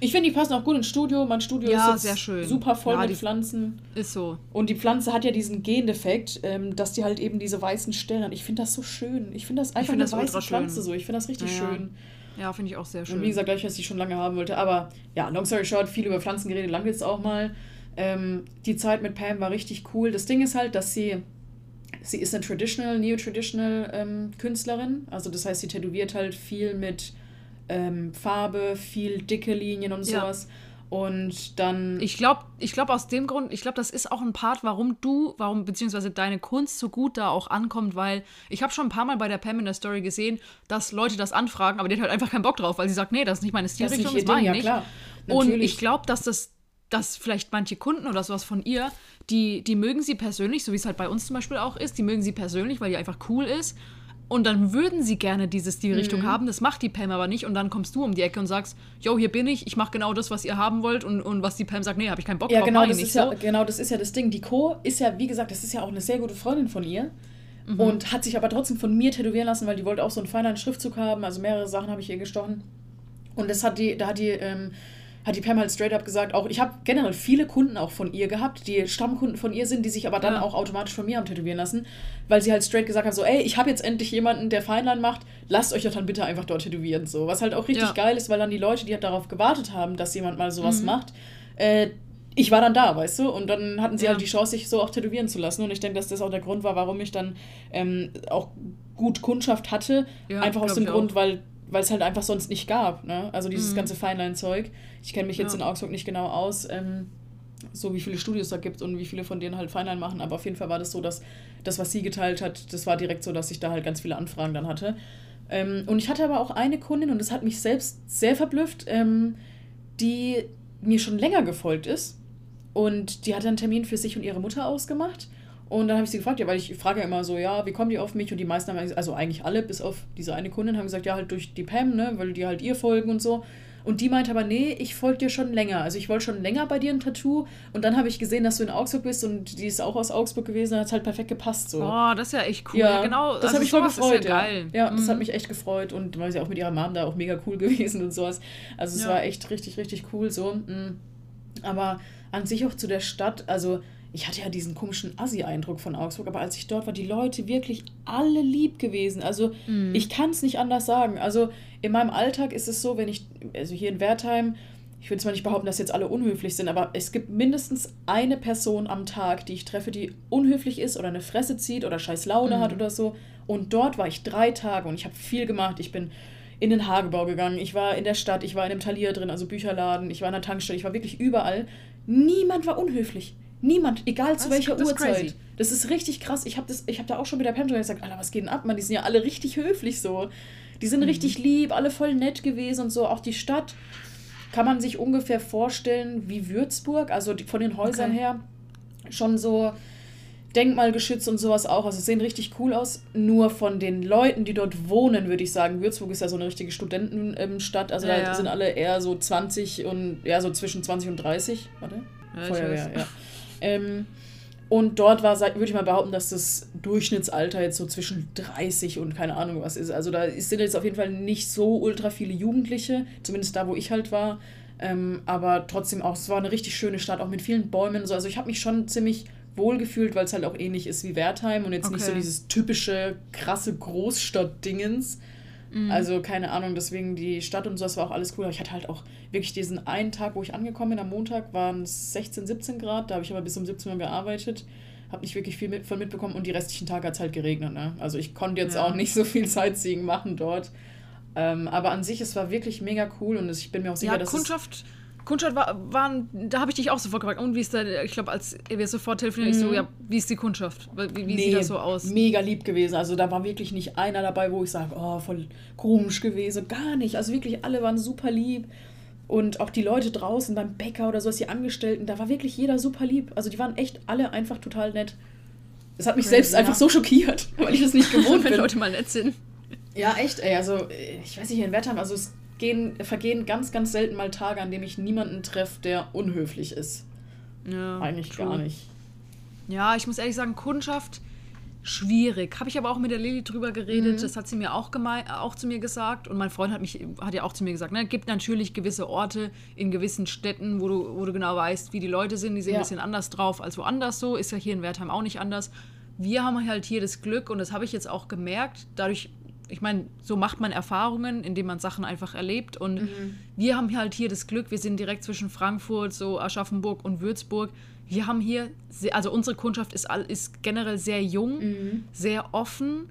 S2: Ich finde, die passen auch gut ins Studio. Mein Studio ja, ist sehr schön. super voll ja, mit Pflanzen. Ist so. Und die Pflanze hat ja diesen Gendefekt, ähm, dass die halt eben diese weißen hat. Ich finde das so schön. Ich finde das einfach find eine das weiße Pflanze so. Ich finde das richtig ja, schön.
S1: Ja, finde ich auch sehr schön.
S2: Und wie gesagt, gleich, was ich schon lange haben wollte. Aber ja, long story short, viel über Pflanzen geredet, lang jetzt auch mal. Ähm, die Zeit mit Pam war richtig cool. Das Ding ist halt, dass sie sie ist eine traditional, neo-traditional ähm, Künstlerin. Also das heißt, sie tätowiert halt viel mit ähm, Farbe, viel dicke Linien und sowas. Ja. Und dann.
S1: Ich glaube, ich glaube aus dem Grund, ich glaube, das ist auch ein Part, warum du, warum beziehungsweise deine Kunst so gut da auch ankommt, weil ich habe schon ein paar Mal bei der Pam in der Story gesehen, dass Leute das anfragen, aber die hat halt einfach keinen Bock drauf, weil sie sagt, nee, das ist nicht meine Stilrichtung, das, das mache ich ja, nicht. Klar. Und ich glaube, dass das, dass vielleicht manche Kunden oder sowas von ihr, die, die mögen sie persönlich, so wie es halt bei uns zum Beispiel auch ist, die mögen sie persönlich, weil die einfach cool ist. Und dann würden sie gerne diese Stilrichtung mhm. haben. Das macht die Pam aber nicht. Und dann kommst du um die Ecke und sagst, yo, hier bin ich, ich mache genau das, was ihr haben wollt. Und, und was die Pam sagt, nee, habe ich keinen Bock
S2: ja,
S1: drauf.
S2: Genau das, ist so. ja, genau, das ist ja das Ding. Die Co. ist ja, wie gesagt, das ist ja auch eine sehr gute Freundin von ihr. Mhm. Und hat sich aber trotzdem von mir tätowieren lassen, weil die wollte auch so einen feinen Schriftzug haben. Also mehrere Sachen habe ich ihr gestochen. Und das hat die, da hat die ähm, hat die Pam halt straight up gesagt, auch ich habe generell viele Kunden auch von ihr gehabt, die Stammkunden von ihr sind, die sich aber dann ja. auch automatisch von mir haben tätowieren lassen, weil sie halt straight gesagt hat, so, ey, ich habe jetzt endlich jemanden, der Feinlein macht, lasst euch doch dann bitte einfach dort tätowieren, so. Was halt auch richtig ja. geil ist, weil dann die Leute, die halt darauf gewartet haben, dass jemand mal sowas mhm. macht, äh, ich war dann da, weißt du? Und dann hatten sie ja. halt die Chance, sich so auch tätowieren zu lassen. Und ich denke, dass das auch der Grund war, warum ich dann ähm, auch gut Kundschaft hatte. Ja, einfach aus dem Grund, auch. weil weil es halt einfach sonst nicht gab. Ne? Also dieses mhm. ganze Feinlein-Zeug. Ich kenne mich jetzt ja. in Augsburg nicht genau aus, ähm, so wie viele Studios da gibt und wie viele von denen halt Feinlein machen. Aber auf jeden Fall war das so, dass das, was sie geteilt hat, das war direkt so, dass ich da halt ganz viele Anfragen dann hatte. Ähm, und ich hatte aber auch eine Kundin, und das hat mich selbst sehr verblüfft, ähm, die mir schon länger gefolgt ist. Und die hat einen Termin für sich und ihre Mutter ausgemacht. Und dann habe ich sie gefragt, ja, weil ich frage ja immer so, ja, wie kommen die auf mich? Und die meisten haben, also eigentlich alle, bis auf diese eine Kundin, haben gesagt, ja, halt durch die Pam, ne, weil die halt ihr folgen und so. Und die meinte aber, nee, ich folge dir schon länger. Also ich wollte schon länger bei dir ein Tattoo. Und dann habe ich gesehen, dass du in Augsburg bist und die ist auch aus Augsburg gewesen. Dann hat es halt perfekt gepasst. So.
S1: Oh, das ist ja echt cool. Ja, genau. Das also hat mich voll
S2: gefreut. Ja, geil. ja, mhm. das hat mich echt gefreut. Und weil sie auch mit ihrer Mom da auch mega cool gewesen und sowas. Also es ja. war echt richtig, richtig cool so. Mhm. Aber an sich auch zu der Stadt, also ich hatte ja diesen komischen Assi-Eindruck von Augsburg, aber als ich dort war, die Leute wirklich alle lieb gewesen. Also mhm. ich kann es nicht anders sagen. Also in meinem Alltag ist es so, wenn ich, also hier in Wertheim, ich will zwar nicht behaupten, dass jetzt alle unhöflich sind, aber es gibt mindestens eine Person am Tag, die ich treffe, die unhöflich ist oder eine Fresse zieht oder scheiß Laune mhm. hat oder so. Und dort war ich drei Tage und ich habe viel gemacht. Ich bin in den Hagebau gegangen, ich war in der Stadt, ich war in einem Talier drin, also Bücherladen, ich war in der Tankstelle, ich war wirklich überall. Niemand war unhöflich. Niemand, egal das zu welcher das Uhrzeit. Crazy. Das ist richtig krass. Ich habe hab da auch schon mit der Pam gesagt, Alter, was geht denn ab, Mann? Die sind ja alle richtig höflich so. Die sind mhm. richtig lieb, alle voll nett gewesen und so. Auch die Stadt kann man sich ungefähr vorstellen wie Würzburg, also von den Häusern okay. her schon so Denkmalgeschütz und sowas auch. Also sehen richtig cool aus. Nur von den Leuten, die dort wohnen, würde ich sagen, Würzburg ist ja so eine richtige Studentenstadt. Also
S1: Ja,
S2: da
S1: ja.
S2: sind alle eher so 20 und ja, so zwischen 20 und 30. Warte.
S1: Ja,
S2: Feuerwehr, ja. Ähm, und dort war, würde ich mal behaupten, dass das Durchschnittsalter jetzt so zwischen 30 und keine Ahnung was ist. Also da sind jetzt auf jeden Fall nicht so ultra viele Jugendliche, zumindest da, wo ich halt war. Ähm, aber trotzdem auch, es war eine richtig schöne Stadt, auch mit vielen Bäumen und so. Also ich habe mich schon ziemlich wohl gefühlt, weil es halt auch ähnlich ist wie Wertheim und jetzt nicht so
S1: Okay.
S2: dieses typische, krasse Großstadt-Dingens.
S1: Mhm.
S2: Also keine Ahnung, deswegen die Stadt und so, das war auch alles cool. Aber ich hatte halt auch wirklich diesen einen Tag, wo ich angekommen bin, am Montag waren es 16, 17 Grad. Da habe ich aber bis um 17 Uhr gearbeitet. Habe nicht wirklich viel mit, von mitbekommen und die restlichen Tage hat es halt geregnet. Ne? Also ich konnte jetzt
S1: Ja.
S2: auch nicht so viel Sightseeing machen dort. Ähm, aber an sich, es war wirklich mega cool und ich bin mir auch sicher,
S1: Ja,
S2: dass es
S1: Kundschaft, war, waren, da habe ich dich auch sofort gefragt. Und wie ist da, ich glaube, als wir sofort telefoniert, ich so,
S2: Mhm.
S1: ja, wie ist die Kundschaft? Wie, wie
S2: Nee,
S1: sieht das so aus?
S2: Mega lieb gewesen. Also da war wirklich nicht einer dabei, wo ich sage, oh, voll komisch gewesen. Gar nicht. Also wirklich alle waren super lieb. Und auch die Leute draußen beim Bäcker oder so, die Angestellten, da war wirklich jeder super lieb. Also die waren echt alle einfach total nett. Das hat mich
S1: Crazy,
S2: selbst
S1: ja.
S2: einfach so schockiert, weil ich das nicht gewohnt
S1: Wenn
S2: bin.
S1: Leute mal nett sind.
S2: Ja, echt, ey. Also ich weiß nicht, in Wertheim, also es gehen, vergehen ganz, ganz selten mal Tage, an denen ich niemanden treffe, der unhöflich ist.
S1: Ja,
S2: Eigentlich
S1: true.
S2: gar nicht.
S1: Ja, ich muss ehrlich sagen, Kundschaft schwierig. Habe ich aber auch mit der Lilly drüber geredet.
S2: Mhm.
S1: Das hat sie mir auch, auch zu mir gesagt. Und mein Freund hat, mich, hat ja auch zu mir gesagt, ne, gibt natürlich gewisse Orte in gewissen Städten, wo du, wo du genau weißt, wie die Leute sind. Die sind
S2: Ja.
S1: ein bisschen anders drauf als woanders so. Ist ja hier in Wertheim auch nicht anders. Wir haben halt hier das Glück, und das habe ich jetzt auch gemerkt, dadurch, ich meine, so macht man Erfahrungen, indem man Sachen einfach erlebt. Und
S2: Mhm.
S1: wir haben halt hier das Glück, wir sind direkt zwischen Frankfurt, so Aschaffenburg und Würzburg. Wir haben hier, also unsere Kundschaft ist, all, ist generell sehr jung,
S2: Mhm.
S1: sehr offen.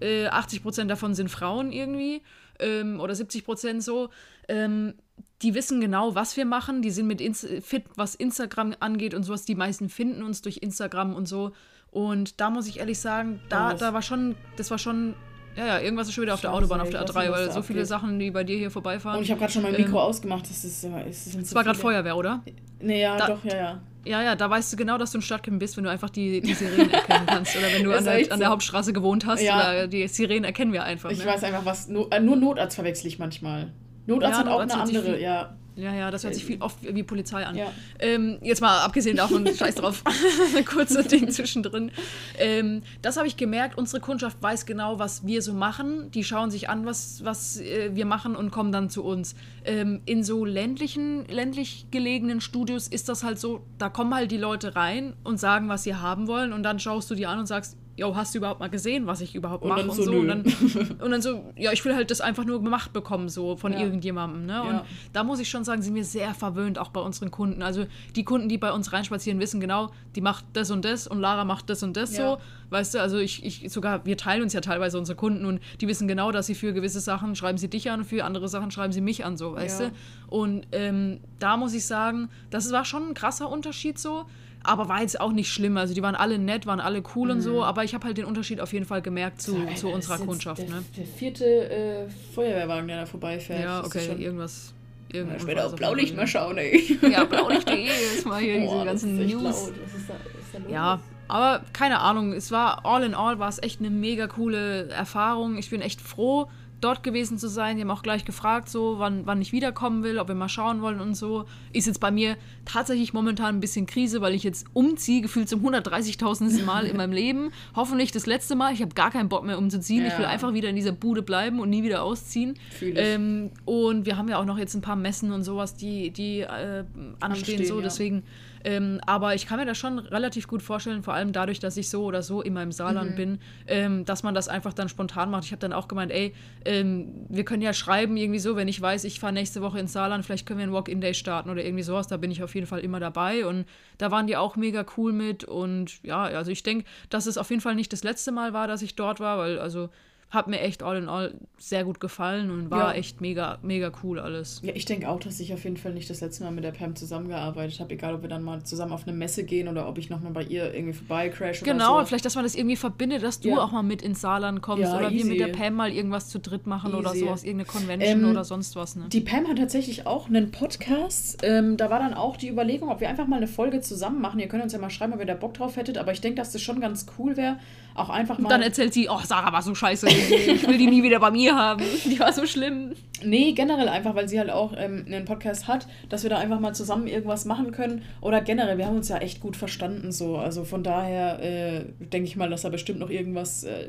S1: Äh, 80 Prozent davon sind Frauen irgendwie ähm, oder 70 Prozent so. Ähm, die wissen genau, was wir machen. Die sind mit Inst fit, was Instagram angeht und sowas. Die meisten finden uns durch Instagram und so. Und da muss ich ehrlich sagen, da, da war schon, das war schon, ja, ja, irgendwas ist schon wieder auf der Autobahn, auf
S2: ich
S1: der
S2: weiß
S1: A3,
S2: nicht, was
S1: weil so viele. Sachen, die bei dir hier vorbeifahren.
S2: Und ich habe gerade schon mein
S1: Ähm,
S2: Mikro ausgemacht. Das ist, es so
S1: war gerade Feuerwehr, oder?
S2: Nee, ja, doch, ja, ja.
S1: Ja, ja, da weißt du genau, dass du ein Stadtkind bist, wenn du einfach die, die Sirenen erkennen kannst. Oder wenn du
S2: Ist
S1: an der, an der. Hauptstraße gewohnt hast.
S2: Ja.
S1: Oder die Sirenen erkennen wir einfach.
S2: Ich
S1: ne?
S2: weiß einfach, was. No, äh, nur Notarzt verwechsel ich manchmal. Notarzt
S1: Ja,
S2: hat auch
S1: Notarzt
S2: eine andere, ja.
S1: Ja, ja, das hört sich viel oft wie Polizei an.
S2: Ja.
S1: Ähm, jetzt mal abgesehen davon, scheiß drauf, kurze Ding zwischendrin. Ähm, das habe ich gemerkt, unsere Kundschaft weiß genau, was wir so machen. Die schauen sich an, was, was äh, wir machen und kommen dann zu uns. Ähm, in so ländlichen, ländlich gelegenen Studios ist das halt so, da kommen halt die Leute rein und sagen, was sie haben wollen und dann schaust du die an und sagst, Jo, hast du überhaupt mal gesehen, was ich überhaupt
S2: Und
S1: mache
S2: dann
S1: und
S2: so.
S1: Und dann, und dann so, ja, ich will halt das einfach nur gemacht bekommen, so von
S2: Ja.
S1: irgendjemandem. Ne? Und
S2: Ja.
S1: da muss ich schon sagen, sind wir sehr verwöhnt, auch bei unseren Kunden. Also die Kunden, die bei uns reinspazieren, wissen genau, die macht das und das und Lara macht das und das
S2: Ja.
S1: so. Weißt du, also ich, ich sogar, wir teilen uns ja teilweise unsere Kunden und die wissen genau, dass sie für gewisse Sachen schreiben sie dich an und für andere Sachen schreiben sie mich an, so, weißt du? Und ähm, da muss ich sagen, das war schon ein krasser Unterschied so. Aber war jetzt auch nicht schlimm. Also die waren alle nett, waren alle cool und so. Aber ich habe halt den Unterschied auf jeden Fall gemerkt zu,
S2: Mhm. Ey,
S1: zu unserer Kundschaft.
S2: Der,
S1: Ne?
S2: der vierte äh, Feuerwehrwagen, der da vorbeifährt.
S1: Ja, okay,
S2: schon-
S1: irgendwas.
S2: Ja,
S1: irgendwas
S2: später auf Blaulicht mal schauen, ey.
S1: Ja, blaulicht.de ist mal hier
S2: Boah,
S1: diese ganzen News.
S2: laut. Was ist da, ist da los?
S1: Ja, aber keine Ahnung. Es war all in all war es echt eine mega coole Erfahrung. Ich bin echt froh, dort gewesen zu sein. Die haben auch gleich gefragt, so wann, wann ich wiederkommen will, ob wir mal schauen wollen und so. Ist jetzt bei mir tatsächlich momentan ein bisschen Krise, weil ich jetzt umziehe, gefühlt zum 130.000. Mal in meinem Leben. Hoffentlich das letzte Mal. Ich habe gar keinen Bock mehr umzuziehen. Ich will
S2: Ja.
S1: einfach wieder in dieser Bude bleiben und nie wieder ausziehen. Ähm, und wir haben ja auch noch jetzt ein paar Messen und sowas, die, die äh, anstehen,
S2: Anstehen,
S1: so.
S2: ja.
S1: Deswegen ähm, aber ich kann mir das schon relativ gut vorstellen, vor allem dadurch, dass ich so oder so immer im Saarland
S2: Mhm.
S1: bin, ähm, dass man das einfach dann spontan macht. Ich habe dann auch gemeint, ey, ähm, wir können ja schreiben irgendwie so, wenn ich weiß, ich fahre nächste Woche ins Saarland, vielleicht können wir einen Walk-In-Day starten oder irgendwie sowas. Da bin ich auf jeden Fall immer dabei und da waren die auch mega cool mit und ja, also ich denke, dass es auf jeden Fall nicht das letzte Mal war, dass ich dort war, weil also hat mir echt all in all sehr gut gefallen und war
S2: Ja.
S1: echt mega, mega cool alles.
S2: Ja, ich denke auch, dass ich auf jeden Fall nicht das letzte Mal mit der Pam zusammengearbeitet habe, egal ob wir dann mal zusammen auf eine Messe gehen oder ob ich nochmal bei ihr irgendwie vorbei crash oder
S1: Genau,
S2: so.
S1: und vielleicht, dass man das irgendwie verbindet, dass du
S2: Ja.
S1: auch mal mit ins Saarland kommst
S2: Ja,
S1: oder wir
S2: easy.
S1: mit der Pam mal irgendwas zu dritt machen oder
S2: Easy.
S1: so aus irgendeiner Convention
S2: Ähm,
S1: oder sonst was, ne?
S2: Die Pam hat tatsächlich auch einen Podcast. Ähm, da war dann auch die Überlegung, ob wir einfach mal eine Folge zusammen machen. Ihr könnt uns ja mal schreiben, ob ihr da Bock drauf hättet. Aber ich denke, dass das schon ganz cool wäre. Auch einfach mal.
S1: Und dann erzählt sie, oh, Sarah war so scheiße, ich will die nie wieder bei mir haben. Die war so schlimm.
S2: Nee, generell einfach, weil sie halt auch ähm, einen Podcast hat, dass wir da einfach mal zusammen irgendwas machen können. Oder generell, wir haben uns ja echt gut verstanden so. Also von daher äh, denke ich mal, dass da bestimmt noch irgendwas äh,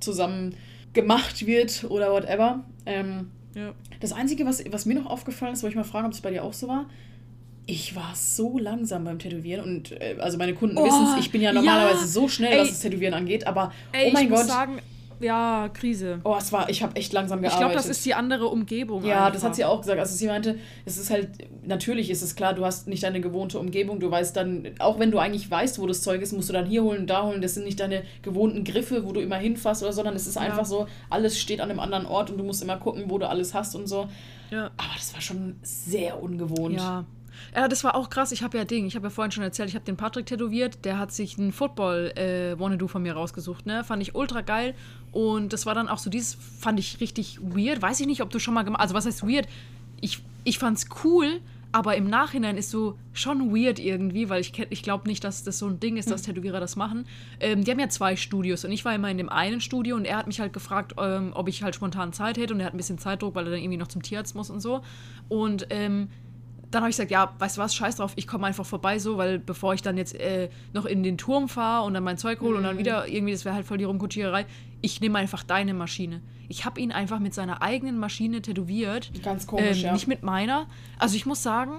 S2: zusammen gemacht wird oder whatever. Ähm,
S1: Ja.
S2: das Einzige, was, was mir noch aufgefallen ist, wollte ich mal fragen, ob es bei dir auch so war. Ich war so langsam beim Tätowieren und äh, also meine Kunden
S1: Oh,
S2: wissen es, ich bin ja normalerweise
S1: ja.
S2: so schnell,
S1: Ey.
S2: was das Tätowieren angeht, aber
S1: Ey,
S2: oh mein
S1: ich muss
S2: Gott,
S1: sagen, ja, Krise.
S2: oh, es war, ich habe echt langsam
S1: Ich
S2: gearbeitet.
S1: glaube, das ist die andere Umgebung.
S2: Ja,
S1: einfach.
S2: das hat sie auch gesagt. Also sie meinte, es ist halt, natürlich ist es klar, du hast nicht deine gewohnte Umgebung, du weißt dann, auch wenn du eigentlich weißt, wo das Zeug ist, musst du dann hier holen, da holen, das sind nicht deine gewohnten Griffe, wo du immer hinfasst oder so, sondern es ist
S1: Ja.
S2: einfach so, alles steht an einem anderen Ort und du musst immer gucken, wo du alles hast und so.
S1: Ja.
S2: Aber das war schon sehr ungewohnt.
S1: Ja. Ja, das war auch krass. Ich habe ja Ding, ich habe ja vorhin schon erzählt, ich habe den Patrick tätowiert. Der hat sich einen Football äh, von mir rausgesucht, ne? Fand ich ultra geil. Und das war dann auch so dieses, fand ich richtig weird. Weiß ich nicht, ob du schon mal gemacht Also, was heißt weird? Ich, ich fand's cool, aber im Nachhinein ist so schon weird irgendwie, weil ich, ich glaube nicht, dass das so ein Ding ist, dass Tätowierer das machen. Ähm, die haben ja zwei Studios und ich war immer in dem einen Studio und er hat mich halt gefragt, ähm, ob ich halt spontan Zeit hätte und er hat ein bisschen Zeitdruck, weil er dann irgendwie noch zum Tierarzt muss und so. Und ähm, dann habe ich gesagt, ja, weißt du was, scheiß drauf, ich komme einfach vorbei so, weil bevor ich dann jetzt äh, noch in den Turm fahre und dann mein Zeug hole und dann wieder irgendwie, das wäre halt voll die Rumkutschiererei, ich nehme einfach deine Maschine. Ich habe ihn einfach mit seiner eigenen Maschine tätowiert.
S2: Ganz komisch,
S1: ähm,
S2: ja.
S1: Nicht mit meiner. Also ich muss sagen,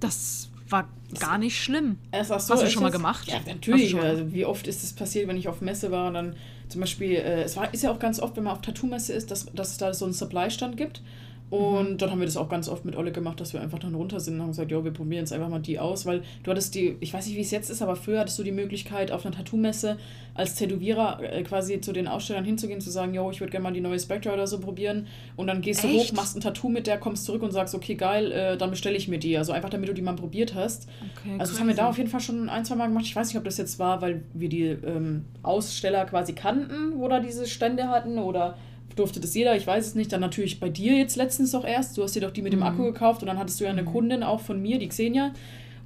S1: das war gar nicht schlimm.
S2: Es war so,
S1: Hast du schon mal gemacht?
S2: Ja, natürlich. Also, wie oft ist es passiert, wenn ich auf Messe war und dann zum Beispiel, äh, es war, ist ja auch ganz oft, wenn man auf Tattoo-Messe ist, dass, dass es da so einen Supply-Stand gibt. Und
S1: Mhm.
S2: dann haben wir das auch ganz oft mit Olle gemacht, dass wir einfach dann runter sind und haben gesagt, ja, wir probieren jetzt einfach mal die aus, weil du hattest die, ich weiß nicht, wie es jetzt ist, aber früher hattest du die Möglichkeit, auf einer Tattoo-Messe als Tätowierer äh, quasi zu den Ausstellern hinzugehen, zu sagen, yo, ich würde gerne mal die neue Spectre oder so probieren. Und dann gehst du
S1: Echt?
S2: hoch, machst ein Tattoo mit der, kommst zurück und sagst, okay, geil, äh, dann bestelle ich mir die. Also einfach, damit du die mal probiert hast.
S1: Okay,
S2: Also das haben wir da auf jeden Fall schon ein, zwei Mal gemacht. Ich weiß nicht, ob das jetzt war, weil wir die ähm, Aussteller quasi kannten, wo da diese Stände hatten oder durfte das jeder, ich weiß es nicht. Dann natürlich bei dir jetzt letztens doch erst. Du hast dir doch die mit dem
S1: Mhm.
S2: Akku gekauft und dann hattest du ja eine Kundin auch von mir, die Xenia.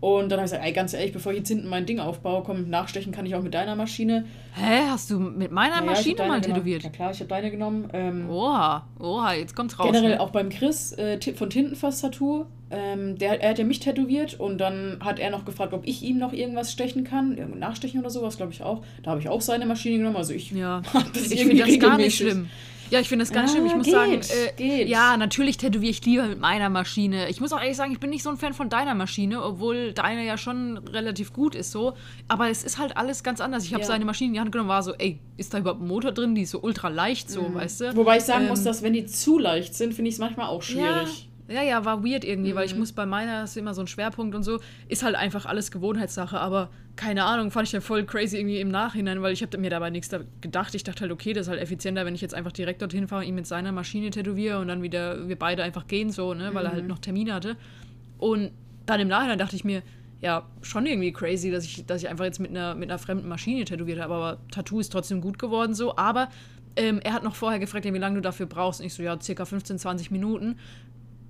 S2: Und dann habe ich gesagt, ey, ganz ehrlich, bevor ich jetzt hinten mein Ding aufbaue, komm, nachstechen kann ich auch mit deiner Maschine.
S1: Hä, hast du mit meiner
S2: Ja,
S1: Maschine mal
S2: genommen.
S1: tätowiert?
S2: Ja klar, ich habe deine genommen. Ähm,
S1: Oha, oha, jetzt kommt's raus.
S2: Generell
S1: ne?
S2: auch beim Chris äh, von Tintenfass Tattoo. Ähm, der, er hat ja mich tätowiert und dann hat er noch gefragt, ob ich ihm noch irgendwas stechen kann. Irgend- Nachstechen oder sowas, glaube ich auch. Da habe ich auch seine Maschine genommen. Also ich
S1: Ja,
S2: das
S1: ich
S2: irgendwie
S1: finde das gar nicht schlimm. Ja, ich finde das nicht
S2: Ah,
S1: schlimm. Ich muss
S2: geht,
S1: sagen, äh,
S2: geht.
S1: ja, natürlich tätowiere ich lieber mit meiner Maschine. Ich muss auch ehrlich sagen, ich bin nicht so ein Fan von deiner Maschine, obwohl deine ja schon relativ gut ist so. Aber es ist halt alles ganz anders. Ich habe
S2: Ja.
S1: seine Maschine in die Hand genommen, war so, ey, ist da überhaupt ein Motor drin? Die ist so ultra leicht so, weißt du?
S2: Mhm. Wobei ich sagen muss,
S1: Ähm,
S2: dass wenn die zu leicht sind, finde ich es manchmal auch schwierig.
S1: Ja, ja, ja, war weird irgendwie, weil ich
S2: Mhm.
S1: muss bei meiner, ist immer so ein Schwerpunkt und so, ist halt einfach alles Gewohnheitssache, aber keine Ahnung, fand ich dann voll crazy irgendwie im Nachhinein, weil ich habe mir dabei nichts da gedacht. Ich dachte halt, okay, das ist halt effizienter, wenn ich jetzt einfach direkt dorthin fahre, ihn mit seiner Maschine tätowiere und dann wieder wir beide einfach gehen so, ne, weil er
S2: Mhm.
S1: halt noch Termine hatte. Und dann im Nachhinein dachte ich mir, ja, schon irgendwie crazy, dass ich, dass ich einfach jetzt mit einer, mit einer fremden Maschine tätowiert habe, aber Tattoo ist trotzdem gut geworden so, aber ähm, er hat noch vorher gefragt, ja, wie lange du dafür brauchst. Und ich so, ja, circa 15, 20 Minuten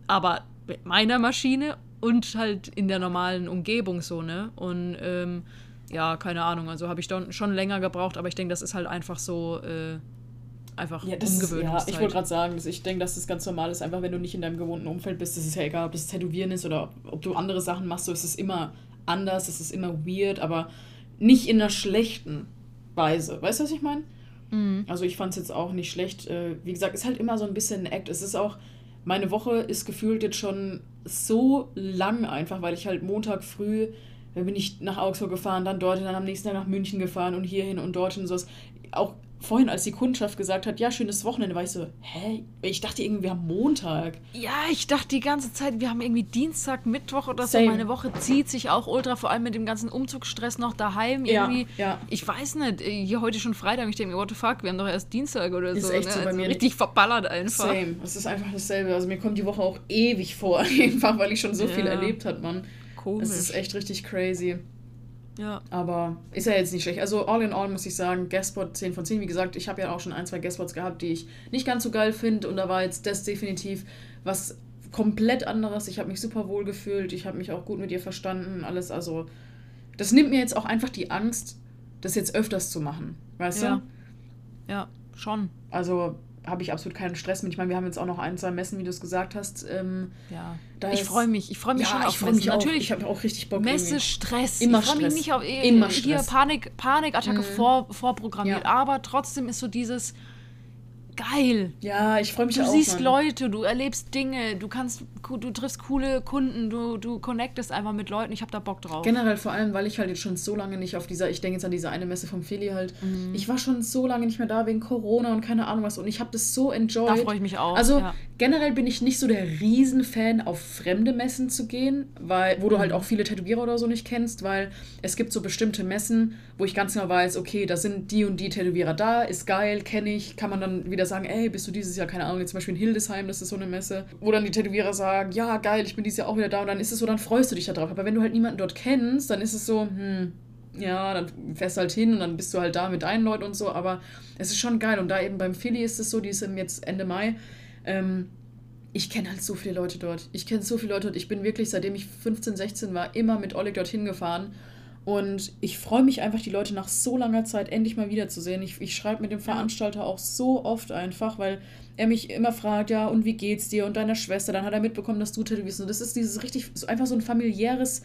S1: aber mit meiner Maschine und halt in der normalen Umgebung so, ne? Und ähm, ja, keine Ahnung, also habe ich dann schon länger gebraucht, aber ich denke, das ist halt einfach so äh, einfach
S2: Ja, das ist, ja, ich wollte gerade sagen, dass ich denke, dass das ganz normal ist, einfach wenn du nicht in deinem gewohnten Umfeld bist. Das ist ja egal, ob das Tätowieren ist oder ob du andere Sachen machst, so ist es immer anders, es ist immer weird, aber nicht in einer schlechten Weise. Weißt du, was ich meine?
S1: Mhm.
S2: Also ich fand es jetzt auch nicht schlecht. Äh, Wie gesagt, ist halt immer so ein bisschen ein Act. Es ist auch, meine Woche ist gefühlt jetzt schon so lang einfach, weil ich halt Montag früh, bin ich nach Augsburg gefahren, dann dorthin, dann am nächsten Tag nach München gefahren und hierhin und dorthin und sowas. Auch vorhin, als die Kundschaft gesagt hat, ja, schönes Wochenende, war ich so, hä? Ich dachte irgendwie, wir haben Montag.
S1: Ja, ich dachte die ganze Zeit, wir haben irgendwie Dienstag, Mittwoch oder so. Meine Woche zieht sich auch ultra, vor allem mit dem ganzen Umzugsstress noch daheim irgendwie. Ja, ja. Ich weiß nicht, hier heute schon Freitag, ich denke mir, what the fuck, wir haben doch erst Dienstag oder ist so. Ist echt ne? so bei also mir. Richtig verballert einfach.
S2: Same, es ist einfach dasselbe. Also mir kommt die Woche auch ewig vor, einfach weil ich schon so ja. viel erlebt hat, man. Komisch. Es ist echt richtig crazy. Ja. Aber ist ja jetzt nicht schlecht. Also all in all muss ich sagen, Guestspot 10 von 10. Wie gesagt, ich habe ja auch schon ein, zwei Guestspots gehabt, die ich nicht ganz so geil finde. Und da war jetzt das definitiv was komplett anderes. Ich habe mich super wohl gefühlt. Ich habe mich auch gut mit ihr verstanden. Alles, also das nimmt mir jetzt auch einfach die Angst, das jetzt öfters zu machen. Weißt
S1: ja. du? Ja, schon.
S2: Also habe ich absolut keinen Stress mit. Ich meine, wir haben jetzt auch noch ein, zwei Messen, wie du es gesagt hast. Ähm,
S1: ja. ich freue mich. Ich freue mich ja, schon auf ich Messen. Mich Natürlich.
S2: Ich habe auch richtig Bock.
S1: Messe, Stress. Immer ich freue mich nicht auf Immer hier Stress. Panik, Panikattacke mhm. vor, vorprogrammiert. Ja. Aber trotzdem ist so dieses geil.
S2: Ja, ich freue mich
S1: du
S2: auch.
S1: Du siehst Mann. Leute, du erlebst Dinge, du kannst, du triffst coole Kunden, du, du connectest einfach mit Leuten. Ich habe da Bock drauf.
S2: Generell vor allem, weil ich halt jetzt schon so lange nicht auf dieser, ich denke jetzt an diese eine Messe vom Philly halt. Mhm. Ich war schon so lange nicht mehr da wegen Corona und keine Ahnung was und ich habe das so enjoyed. Da
S1: freue ich mich auch.
S2: Also ja. generell bin ich nicht so der Riesenfan, auf fremde Messen zu gehen, weil, wo du halt mhm. auch viele Tätowierer oder so nicht kennst, weil es gibt so bestimmte Messen, wo ich ganz genau weiß, okay, da sind die und die Tätowierer da, ist geil, kenne ich, kann man dann wieder sagen, ey, bist du dieses Jahr, keine Ahnung, jetzt zum Beispiel in Hildesheim, das ist so eine Messe, wo dann die Tätowierer sagen, ja, geil, ich bin dieses Jahr auch wieder da und dann ist es so, dann freust du dich da drauf. Aber wenn du halt niemanden dort kennst, dann ist es so, hm, ja, dann fährst du halt hin und dann bist du halt da mit deinen Leuten und so, aber es ist schon geil und da eben beim Philly ist es so, die ist jetzt Ende Mai, ähm, ich kenne halt so viele Leute dort. Ich kenne so viele Leute dort. Ich bin wirklich, seitdem ich 15, 16 war, immer mit Oleg dorthin gefahren und ich freue mich einfach, die Leute nach so langer Zeit endlich mal wiederzusehen. Ich, ich schreibe mit dem Veranstalter auch so oft einfach, weil er mich immer fragt, ja, und wie geht's dir und deiner Schwester? Dann hat er mitbekommen, dass du tätowierst. Und das ist dieses richtig, so einfach so ein familiäres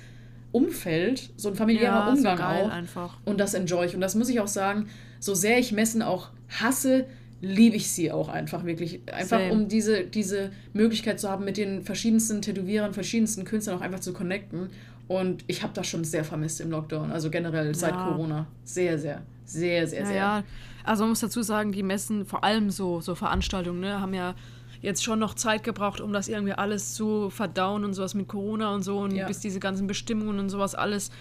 S2: Umfeld, so ein familiärer ja, Umgang so auch. Einfach. Und das enjoy ich. Und das muss ich auch sagen, so sehr ich Messen auch hasse, liebe ich sie auch einfach wirklich. Einfach Same. um diese, diese Möglichkeit zu haben, mit den verschiedensten Tätowierern, verschiedensten Künstlern auch einfach zu connecten. Und ich habe das schon sehr vermisst im Lockdown, also generell ja. seit Corona. Sehr, sehr, sehr, sehr,
S1: ja,
S2: sehr.
S1: Ja, also man muss dazu sagen, die Messen, vor allem so, so Veranstaltungen, ne, haben ja jetzt schon noch Zeit gebraucht, um das irgendwie alles zu verdauen und sowas mit Corona und so und ja. bis diese ganzen Bestimmungen und sowas alles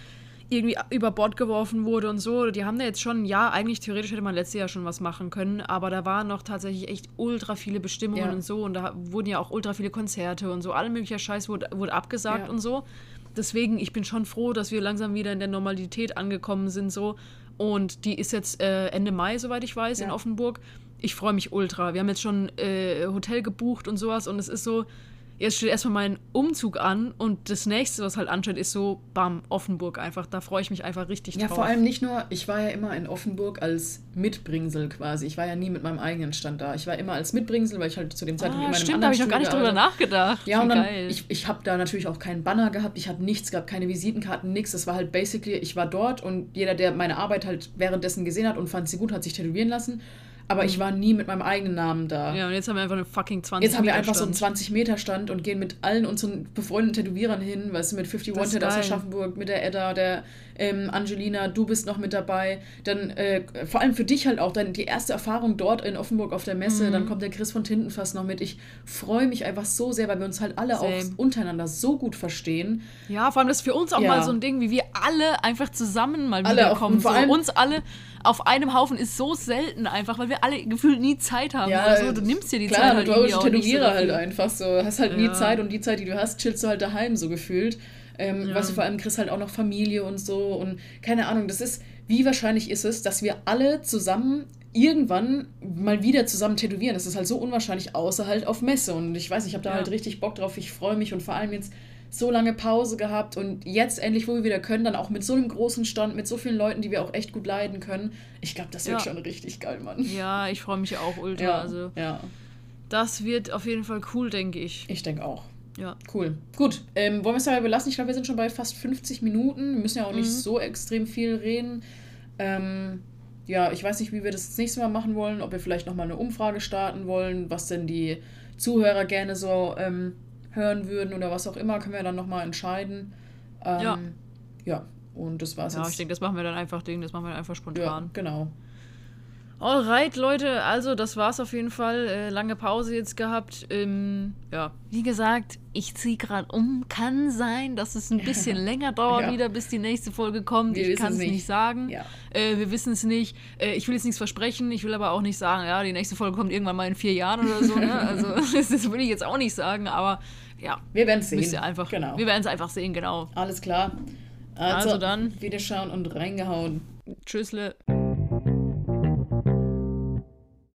S1: irgendwie über Bord geworfen wurde und so. Die haben da jetzt schon, ja, eigentlich theoretisch hätte man letztes Jahr schon was machen können, aber da waren noch tatsächlich echt ultra viele Bestimmungen ja. und so und da wurden ja auch ultra viele Konzerte und so. Alle möglicher Scheiß wurde, wurde abgesagt ja. und so deswegen, ich bin schon froh, dass wir langsam wieder in der Normalität angekommen sind so. Und die ist jetzt äh, Ende Mai, soweit ich weiß, ja. in Offenburg. Ich freue mich ultra. Wir haben jetzt schon äh, Hotel gebucht und sowas und es ist so, jetzt steht erstmal mein Umzug an und das nächste, was halt ansteht, ist so, bam, Offenburg einfach. Da freue ich mich einfach richtig
S2: ja, drauf. Ja, vor allem nicht nur, ich war ja immer in Offenburg als Mitbringsel quasi. Ich war ja nie mit meinem eigenen Stand da. Ich war immer als Mitbringsel, weil ich halt zu dem Zeitpunkt ah, in meinem
S1: Stimmt, da habe ich noch gar nicht drüber nachgedacht.
S2: Ja, und dann, geil. ich, ich habe da natürlich auch keinen Banner gehabt, ich habe nichts gehabt, keine Visitenkarten, nichts. Das war halt basically, ich war dort und jeder, der meine Arbeit halt währenddessen gesehen hat und fand sie gut, hat sich tätowieren lassen aber mhm. ich war nie mit meinem eigenen Namen da.
S1: Ja, und jetzt haben wir einfach einen fucking 20
S2: Meter Jetzt haben wir einfach Stand. so einen 20 Meter Stand und gehen mit allen unseren befreundeten Tätowierern hin, weißt du, mit 51 Wanted aus Aschaffenburg, mit der Edda, der ähm, Angelina, du bist noch mit dabei. Dann äh, vor allem für dich halt auch dann die erste Erfahrung dort in Offenburg auf der Messe. Mhm. Dann kommt der Chris von Tintenfass noch mit. Ich freue mich einfach so sehr, weil wir uns halt alle Same. auch untereinander so gut verstehen.
S1: Ja, vor allem das ist für uns auch ja. mal so ein Ding, wie wir alle einfach zusammen mal alle wiederkommen. Auch, vor allem, so, uns alle auf einem Haufen ist so selten einfach, weil wir alle gefühlt nie Zeit haben. Ja, oder so. Du nimmst dir die klar, Zeit halt
S2: irgendwie auch Tätowierer so halt einfach so. Hast halt ja. nie Zeit und die Zeit, die du hast, chillst du halt daheim so gefühlt. Ähm, ja. Weißt du, vor allem Chris halt auch noch Familie und so und keine Ahnung, das ist, wie wahrscheinlich ist es, dass wir alle zusammen irgendwann mal wieder zusammen tätowieren. Das ist halt so unwahrscheinlich, außer halt auf Messe. Und ich weiß, ich habe da ja. halt richtig Bock drauf. Ich freue mich und vor allem jetzt so lange Pause gehabt und jetzt endlich, wo wir wieder können, dann auch mit so einem großen Stand, mit so vielen Leuten, die wir auch echt gut leiden können. Ich glaube, das wird ja. schon richtig geil, Mann.
S1: Ja, ich freue mich auch ultra. Ja, also, ja. Das wird auf jeden Fall cool, denke ich.
S2: Ich denke auch. Ja. Cool. Gut. Ähm, wollen wir es dabei belassen? Ich glaube, wir sind schon bei fast 50 Minuten. Wir müssen ja auch nicht mhm. so extrem viel reden. Ähm, ja, ich weiß nicht, wie wir das das nächste Mal machen wollen. Ob wir vielleicht nochmal eine Umfrage starten wollen, was denn die Zuhörer gerne so ähm, hören würden oder was auch immer, können wir dann nochmal entscheiden. Ähm, ja. Ja, und das war's
S1: ja, jetzt. Ja, ich denke, das machen wir dann einfach Ding, das machen wir einfach spontan. Ja,
S2: genau.
S1: Alright, Leute, also das war's auf jeden Fall. Äh, lange Pause jetzt gehabt. Ähm, ja, wie gesagt, ich ziehe gerade um. Kann sein, dass es ein bisschen länger dauert
S2: Ja.
S1: wieder, bis die nächste Folge kommt.
S2: Wir
S1: ich kann es nicht.
S2: nicht.
S1: sagen.
S2: Ja.
S1: Äh, wir wissen es nicht. Äh, ich will jetzt nichts versprechen. Ich will aber auch nicht sagen, ja, die nächste Folge kommt irgendwann mal in vier Jahren oder so. Ne? Also das will ich jetzt auch nicht sagen, aber ja,
S2: Wir werden sehen.
S1: müsst einfach.
S2: Genau.
S1: Wir werden es einfach sehen, genau.
S2: Alles klar. Also,
S1: Also dann.
S2: Wiederschauen und reingehauen.
S1: Tschüssle.